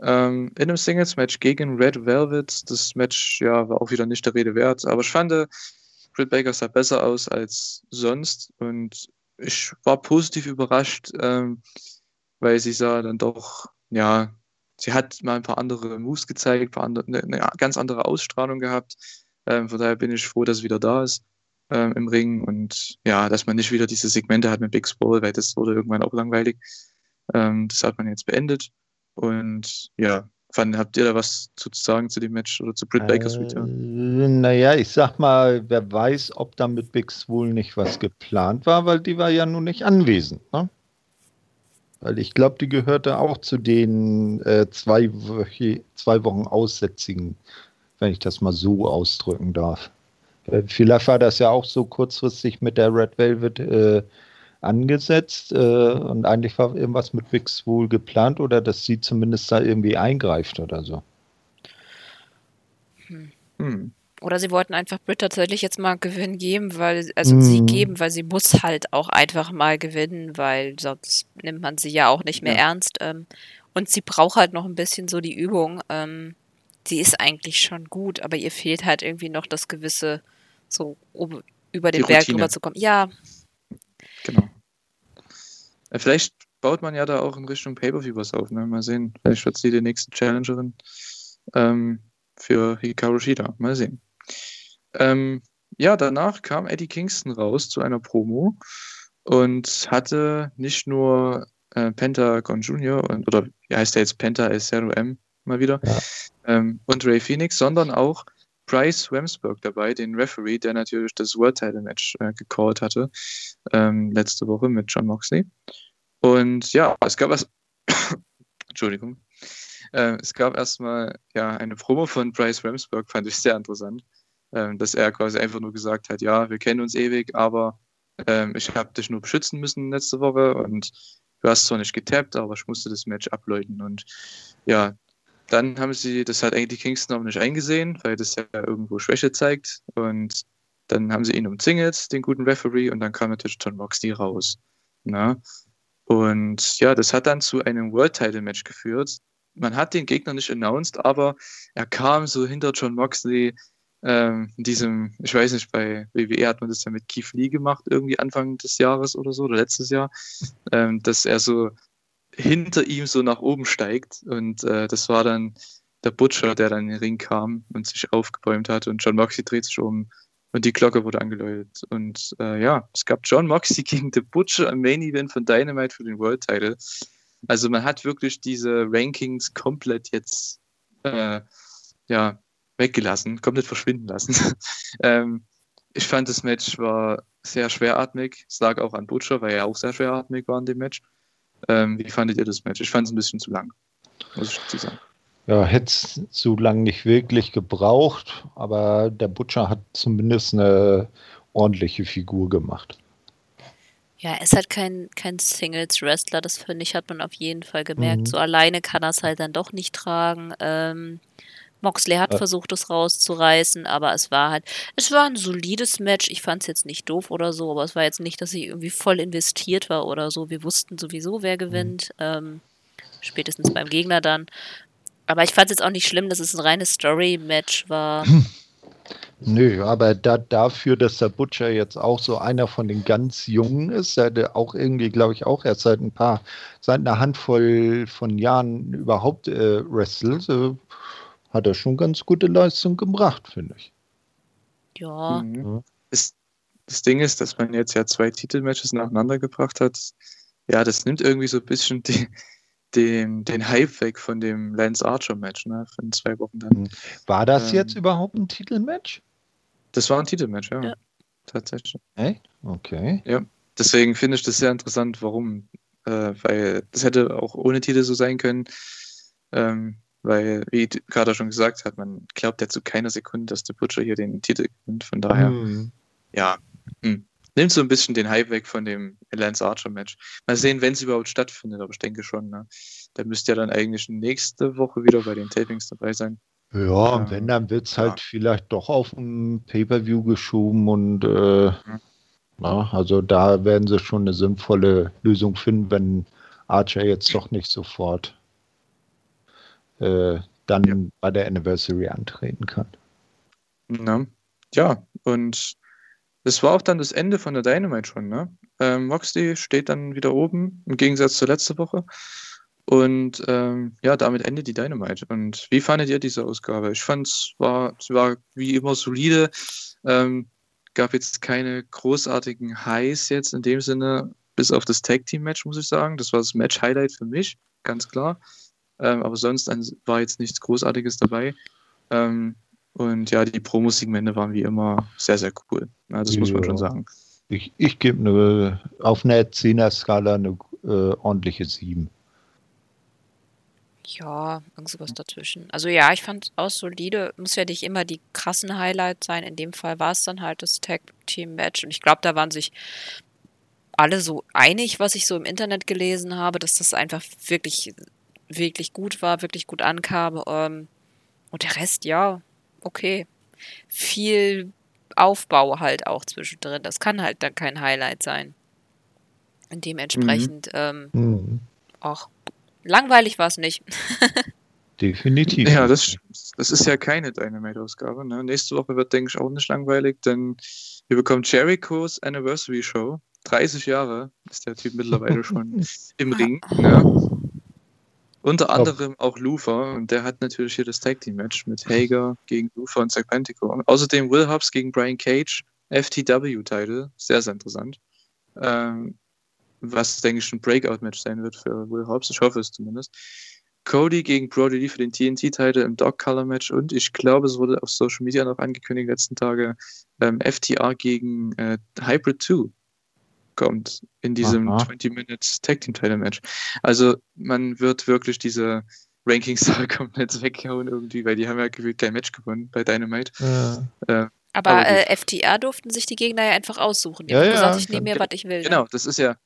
ähm, in einem Singles-Match gegen Red Velvet. Das Match ja, war auch wieder nicht der Rede wert, aber ich fand, Britt Baker sah besser aus als sonst und ich war positiv überrascht, ähm, weil sie sah dann doch, ja, sie hat mal ein paar andere Moves gezeigt, andere, eine, eine, ganz andere Ausstrahlung gehabt. Ähm, von daher bin ich froh, dass sie wieder da ist ähm, im Ring und ja, dass man nicht wieder diese Segmente hat mit Big Swole, weil das wurde irgendwann auch langweilig. Ähm, das hat man jetzt beendet und ja, Wann habt ihr da was zu sagen zu dem Match oder zu Britt Bakers Return? Äh, naja, ich sag mal, wer weiß, ob da mit Big Swole nicht was geplant war, weil die war ja nun nicht anwesend. Ne? Weil ich glaube, die gehörte auch zu den äh, zwei, zwei Wochen Aussätzigen, wenn ich das mal so ausdrücken darf. Äh, vielleicht war das ja auch so kurzfristig mit der Red Velvet äh, angesetzt äh, und eigentlich war irgendwas mit Wix wohl geplant oder dass sie zumindest da irgendwie eingreift oder so. Hm. Hm. Oder sie wollten einfach Brit tatsächlich jetzt mal Gewinn geben, weil, also hm. sie geben, weil sie muss halt auch einfach mal gewinnen, weil sonst nimmt man sie ja auch nicht mehr ja. ernst. Ähm, und sie braucht halt noch ein bisschen so die Übung. Ähm, sie ist eigentlich schon gut, aber ihr fehlt halt irgendwie noch das gewisse, so um, über den Berg drüber zu kommen. Ja. Genau. Vielleicht baut man ja da auch in Richtung Pay-Per-View was auf. Ne? Mal sehen. Vielleicht wird sie die nächste Challengerin ähm, für Hikaru Shida. Mal sehen. Ähm, ja, danach kam Eddie Kingston raus zu einer Promo und hatte nicht nur äh, Pentagon Jr. Und, oder wie heißt der jetzt Penta Zero M mal wieder ja. ähm, und Ray Phoenix, sondern auch Bryce Ramsburg dabei, den Referee, der natürlich das World Title Match äh, gecallt hatte ähm, letzte Woche mit John Moxley. Und ja, es gab was. Entschuldigung. Äh, es gab erstmal ja eine Promo von Bryce Ramsburg, fand ich sehr interessant, äh, dass er quasi einfach nur gesagt hat, ja, wir kennen uns ewig, aber ähm, ich habe dich nur beschützen müssen letzte Woche und du hast zwar nicht getappt, aber ich musste das Match abläuten und ja, dann haben sie, das hat eigentlich Kingston auch nicht eingesehen, weil das ja irgendwo Schwäche zeigt. Und dann haben sie ihn umzingelt, den guten Referee, und dann kam natürlich John Moxley raus. Na? Ne? Und ja, das hat dann zu einem World Title Match geführt. Man hat den Gegner nicht announced, aber er kam so hinter John Moxley ähm, in diesem, ich weiß nicht, bei WWE hat man das ja mit Keith Lee gemacht, irgendwie Anfang des Jahres oder so, oder letztes Jahr, ähm, dass er so hinter ihm so nach oben steigt. Und äh, das war dann der Butcher, der dann in den Ring kam und sich aufgebäumt hat. Und John Moxley dreht sich um und die Glocke wurde angeläutet. Und äh, ja, es gab John Moxley gegen The Butcher im Main Event von Dynamite für den World Title. Also man hat wirklich diese Rankings komplett jetzt äh, ja, weggelassen, komplett verschwinden lassen. ähm, ich fand das Match war sehr schweratmig. Es lag auch an Butcher, weil er auch sehr schweratmig war in dem Match. Ähm, wie fandet ihr das Match? Ich fand es ein bisschen zu lang, muss ich dazu sagen. Ja, hätte es so lange nicht wirklich gebraucht, aber der Butcher hat zumindest eine ordentliche Figur gemacht. Ja, er ist halt kein, kein Singles-Wrestler, das finde ich, hat man auf jeden Fall gemerkt. Mhm. So alleine kann er es halt dann doch nicht tragen. Ähm, Moxley hat ja. versucht, es rauszureißen, aber es war halt, es war ein solides Match. Ich fand es jetzt nicht doof oder so, aber es war jetzt nicht, dass ich irgendwie voll investiert war oder so. Wir wussten sowieso, wer gewinnt. Mhm. Ähm, spätestens beim Gegner dann. Aber ich fand es jetzt auch nicht schlimm, dass es ein reines Story-Match war. Nö, aber da, dafür, dass der Butcher jetzt auch so einer von den ganz Jungen ist, der auch irgendwie, glaube ich, auch erst seit ein paar, seit einer Handvoll von Jahren überhaupt äh, wrestelt, äh, hat er schon ganz gute Leistung gebracht, finde ich. Ja. Mhm. Das, das, Ding ist, dass man jetzt ja zwei Titelmatches nacheinander gebracht hat. Ja, das nimmt irgendwie so ein bisschen die, den, den Hype weg von dem Lance Archer Match, ne, von zwei Wochen dann. Mhm. War das ähm, jetzt überhaupt ein Titelmatch? Das war ein Titelmatch, ja. ja. Tatsächlich. Echt? Okay. Ja. Deswegen finde ich das sehr interessant, warum. Äh, weil das hätte auch ohne Titel so sein können. Ähm, weil, wie gerade schon gesagt hat, man glaubt ja zu keiner Sekunde, dass der Butcher hier den Titel gewinnt. Von daher, mhm. ja, mh. Hm. nimmt so ein bisschen den Hype weg von dem Lance Archer Match. Mal sehen, wenn es überhaupt stattfindet, aber ich denke schon. Ne? Da müsste ja dann eigentlich nächste Woche wieder bei den Tapings dabei sein. Ja, und wenn, dann wird es halt ja. vielleicht doch auf ein Pay-Per-View geschoben und äh, mhm. na, also da werden sie schon eine sinnvolle Lösung finden, wenn Archer jetzt doch nicht sofort äh, dann ja. bei der Anniversary antreten kann. Na, ja, und das war auch dann das Ende von der Dynamite schon, ne? Ähm, Moxley steht dann wieder oben, im Gegensatz zur letzten Woche. Und ähm, ja, damit endet die Dynamite. Und wie fandet ihr diese Ausgabe? Ich fand es war, war wie immer solide. Ähm, gab jetzt keine großartigen Highs jetzt in dem Sinne, bis auf das Tag Team Match, muss ich sagen. Das war das Match Highlight für mich, ganz klar. Ähm, aber sonst war jetzt nichts Großartiges dabei. Ähm, und ja, die Promo-Segmente waren wie immer sehr, sehr cool. Ja, das ja. muss man schon sagen. Ich, ich gebe eine, auf einer 10er-Skala eine äh, ordentliche 7. Ja, irgend sowas dazwischen. Also ja, ich fand es auch solide. Muss ja nicht immer die krassen Highlights sein. In dem Fall war es dann halt das Tag Team Match. Und ich glaube, da waren sich alle so einig, was ich so im Internet gelesen habe, dass das einfach wirklich, wirklich gut war, wirklich gut ankam. Ähm, und der Rest, ja, okay. Viel Aufbau halt auch zwischendrin. Das kann halt dann kein Highlight sein. Und dementsprechend, mhm. ähm, mhm. auch langweilig war es nicht. Definitiv. Ja, das, das ist ja keine Dynamite-Ausgabe. Ne? Nächste Woche wird, denke ich, auch nicht langweilig, denn wir bekommen Jerichos Anniversary Show. 30 Jahre ist der Typ mittlerweile schon im Ring. Ne? Unter anderem auch Lufa und der hat natürlich hier das Tag Team Match mit Hager gegen Lufa und Serpentico. Außerdem Will Hobbs gegen Brian Cage, FTW-Title, sehr, sehr interessant. Ähm, was, denke ich, ein Breakout-Match sein wird für Will Hobbs. Ich hoffe es zumindest. Cody gegen Brody Lee für den TNT-Title im Dog-Color-Match und ich glaube, es wurde auf Social Media noch angekündigt letzten Tage, ähm, FTR gegen äh, Hybrid 2 kommt in diesem 20 Minutes Tag Team Title Match. Also man wird wirklich diese Rankings da komplett weghauen irgendwie, weil die haben ja gefühlt kein Match gewonnen bei Dynamite. Ja. Äh, aber, aber äh, FTR durften sich die Gegner ja einfach aussuchen. Die ja, haben ja, gesagt, ich nehme mir, was ich will. Genau, das ist ja.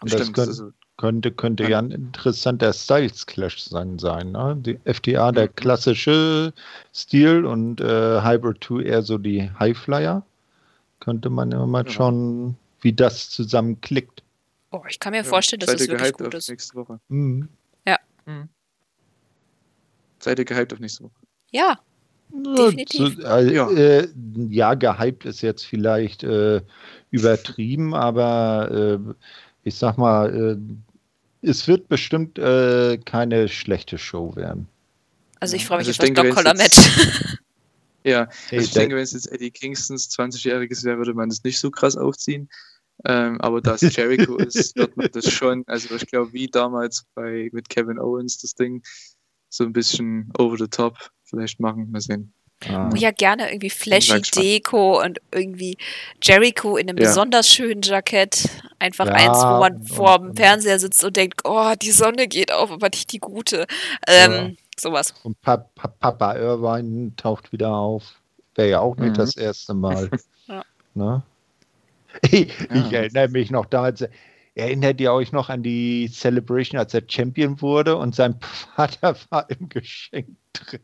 Und das könnte, also, könnte, könnte ja. ja ein interessanter Styles Clash sein. sein ne? Die FTA der klassische Stil und äh, Hybrid 2 eher so die Highflyer. Könnte man ja mal schauen, wie das zusammen klickt. Oh, ich kann mir ja, vorstellen, dass es wirklich gut ist. Nächste Woche. Mhm. Ja. Mhm. Seid ihr gehypt auf nächste Woche? Ja. Definitiv. Äh, ja. Äh, ja, gehypt ist jetzt vielleicht äh, übertrieben, aber äh, ich sag mal, äh, es wird bestimmt äh, keine schlechte Show werden. Also ich freue mich also auf das Doc Collar Match. Ja, hey, also ich denke, wenn es jetzt Eddie Kingstons 20-jähriges wäre, würde man das nicht so krass aufziehen. Ähm, aber da es Jericho ist, wird man das schon, also ich glaube, wie damals bei mit Kevin Owens das Ding so ein bisschen over the top vielleicht machen. Mal sehen. Ah. Wo ja gerne irgendwie flashy Deko und irgendwie Jericho in einem ja. besonders schönen Jackett. Einfach ja, eins, wo man vor dem Fernseher sitzt und denkt, oh, die Sonne geht auf, aber nicht die gute. Ähm, ja. Sowas. Und pa pa Papa Irvine taucht wieder auf. Wäre ja auch nicht mhm. das erste Mal. ja. Ne? Ich, ich erinnere mich noch da, als Erinnert ihr euch noch an die Celebration, als er Champion wurde und sein Vater war im Geschenk drin?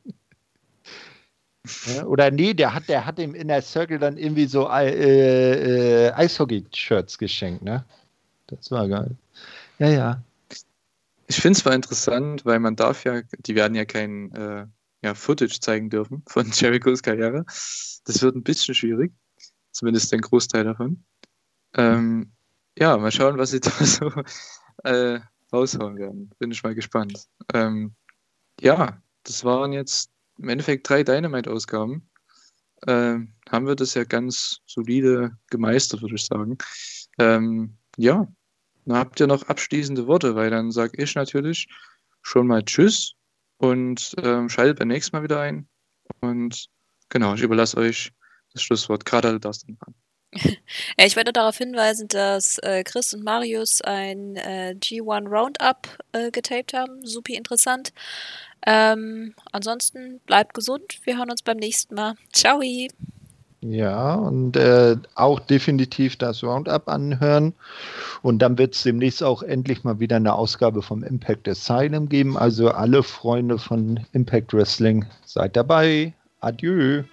Ja, oder nee, der hat, der hat im Inner Circle dann irgendwie so äh, äh, Eishockey-Shirts geschenkt, ne? Das war geil. Ja, ja. Ich finde es zwar interessant, weil man darf ja, die werden ja kein äh, ja, Footage zeigen dürfen von Jerichos Karriere. Das wird ein bisschen schwierig. Zumindest den Großteil davon. Ähm, ja, mal schauen, was sie da so äh, raushauen werden. Bin ich mal gespannt. Ähm, ja, das waren jetzt im Endeffekt drei Dynamite-Ausgaben. Ähm, haben wir das ja ganz solide gemeistert, würde ich sagen. Ähm, ja, dann habt ihr noch abschließende Worte, weil dann sage ich natürlich schon mal Tschüss und ähm, schaltet beim nächsten Mal wieder ein. Und genau, ich überlasse euch das Schlusswort. Gerade das dann dran. ich werde darauf hinweisen, dass äh, Chris und Marius ein äh, G1 Roundup äh, getaped haben. Super interessant. Ähm, ansonsten bleibt gesund. Wir hören uns beim nächsten Mal. Ciao. Ja, und äh, auch definitiv das Roundup anhören. Und dann wird es demnächst auch endlich mal wieder eine Ausgabe vom Impact Asylum geben. Also alle Freunde von Impact Wrestling, seid dabei. Adieu.